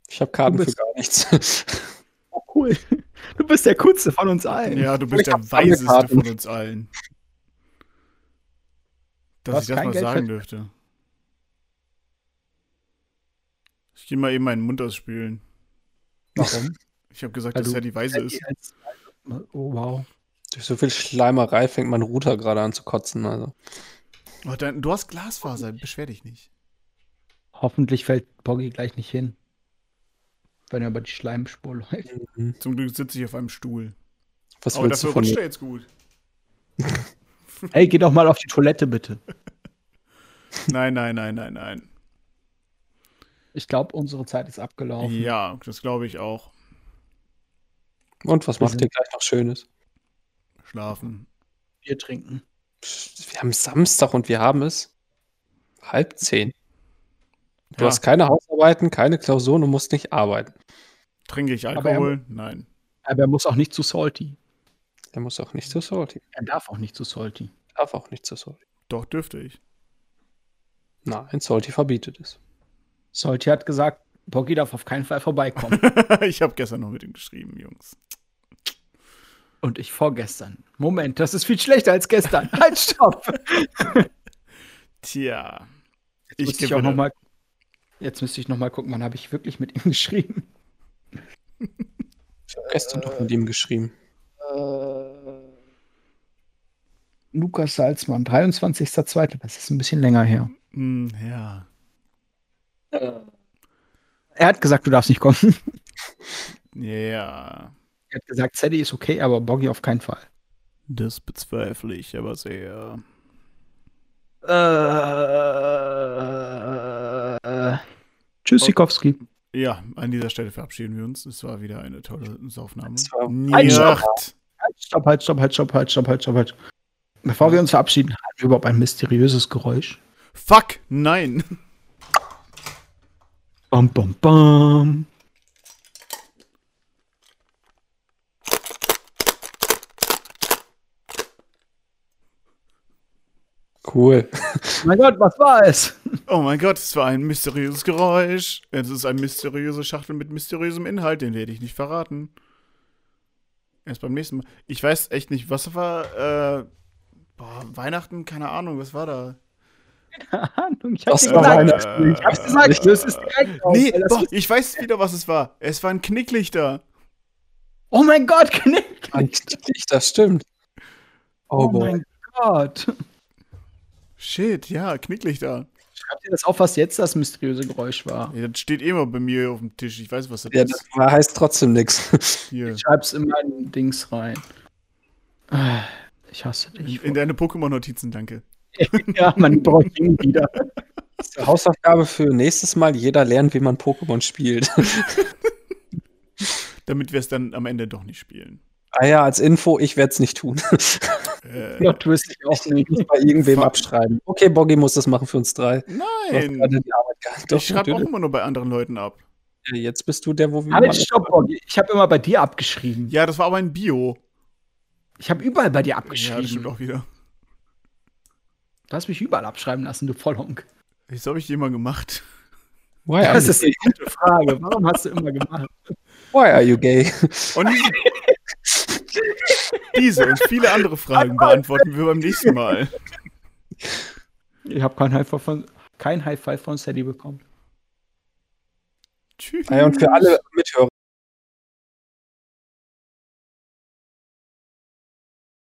Ich habe Karten für gar nichts. [LAUGHS] Oh, cool. Du bist der coolste von uns allen. Ja, du bist Ich der weiseste von uns allen. Dass ich das mal Geld sagen dürfte. Ich gehe mal eben meinen Mund ausspülen. Warum? Ich habe gesagt, Weil dass er die Weise ist. Oh, wow. Durch so viel Schleimerei fängt mein Router gerade an zu kotzen. Also. Oh, dein, du hast Glasfaser, beschwer dich nicht. Hoffentlich fällt Poggy gleich nicht hin. Wenn er über die Schleimspur läuft. Zum Glück sitze ich auf einem Stuhl. Was Aber willst du dafür von rutscht mir? er jetzt gut. [LAUGHS] Hey, geh doch mal auf die Toilette, bitte. [LAUGHS] Nein, nein, nein, nein, nein. Ich glaube, unsere Zeit ist abgelaufen. Ja, das glaube ich auch. Und was macht ihr gleich noch Schönes? Schlafen. Bier trinken. Wir haben Samstag und wir haben es halb zehn. Du Ja. hast keine Hausarbeiten, keine Klausuren und musst nicht arbeiten. Trinke ich Aber er- Alkohol? Nein. Aber er muss auch nicht zu salty. Der muss auch nicht zu salty. Er darf auch nicht zu salty. Darf auch nicht zu salty. Doch, dürfte ich. Nein, salty verbietet es. Salty hat gesagt, Poggy darf auf keinen Fall vorbeikommen. [LAUGHS] ich habe gestern noch mit ihm geschrieben, Jungs. Und ich vorgestern. Moment, das ist viel schlechter als gestern. [LAUGHS] Halt, stopp! Tja. Jetzt müsste ich auch noch mal, jetzt müsste ich noch mal gucken, wann habe ich wirklich mit ihm [LAUGHS] geschrieben. gestern noch mit ihm geschrieben. Lukas Salzmann, 23.02. Das ist ein bisschen länger her. Hm, ja. Er hat gesagt, du darfst nicht kommen. Ja. Er hat gesagt, Sadie ist okay, aber Boggy auf keinen Fall. Das bezweifle ich aber sehr. Äh, tschüss, Sikowski. Ja, an dieser Stelle verabschieden wir uns. Es war wieder eine tolle Aufnahme. Nicht. Halt, stopp, halt, stopp, halt, stopp, halt, stopp, halt, stopp, halt. Bevor wir uns verabschieden, haben wir überhaupt ein mysteriöses Geräusch. Fuck, nein. Bam, bam, bam. Cool. Mein Gott, was war es? Oh mein Gott, es war ein mysteriöses Geräusch. Es ist eine mysteriöse Schachtel mit mysteriösem Inhalt, den werde ich nicht verraten. Erst beim nächsten Mal. Ich weiß echt nicht, was war, äh, boah, Weihnachten, keine Ahnung, was war da? Ahnung, ich hab's war gesagt. Ich hab's gesagt, ich löse es direkt auf. Nee, ist- ich weiß wieder, was es war. Es waren Knicklichter. Oh mein Gott, Knick. Eigentlich, das stimmt. Oh, Oh boy. mein Gott. Shit, ja, Knicklichter. Schreibt ihr das auf, was jetzt das mysteriöse Geräusch war? Ja, das steht immer bei mir auf dem Tisch. Ich weiß, was das Ja, ist. das war, heißt trotzdem nichts. Ich schreib's in mein Dings rein. Ich hasse dich. In deine Pokémon-Notizen, danke. [LAUGHS] ja, man braucht ihn wieder. Hausaufgabe für nächstes Mal: jeder lernt, wie man Pokémon spielt. [LAUGHS] Damit wir es dann am Ende doch nicht spielen. Ah ja, als Info, ich werde es nicht tun. [LAUGHS] Äh, Plot Twist ich auch nicht. Bei irgendwem Fuck. abschreiben. Okay, Boggy muss das machen für uns drei. Nein. die. Doch, Ich schreibe auch immer nur bei anderen Leuten ab. Ja, Jetzt bist du der, wo wir. Halt, stopp, Boggy. Ich habe immer bei dir abgeschrieben. Ja, das war aber ein Bio. Ich habe überall bei dir Ja, das stimmt abgeschrieben. auch wieder. du hast mich überall abschreiben lassen, du Vollhonk. Das habe ich immer gemacht. Why are, Das ist eine gute Frage. Warum hast du immer gemacht? why are you gay? Und [LAUGHS] diese und viele andere Fragen beantworten wir beim nächsten Mal. Ich habe kein High Five von, kein High Five von Sadie bekommen. Tschüss. Ja, und für alle Mithörer.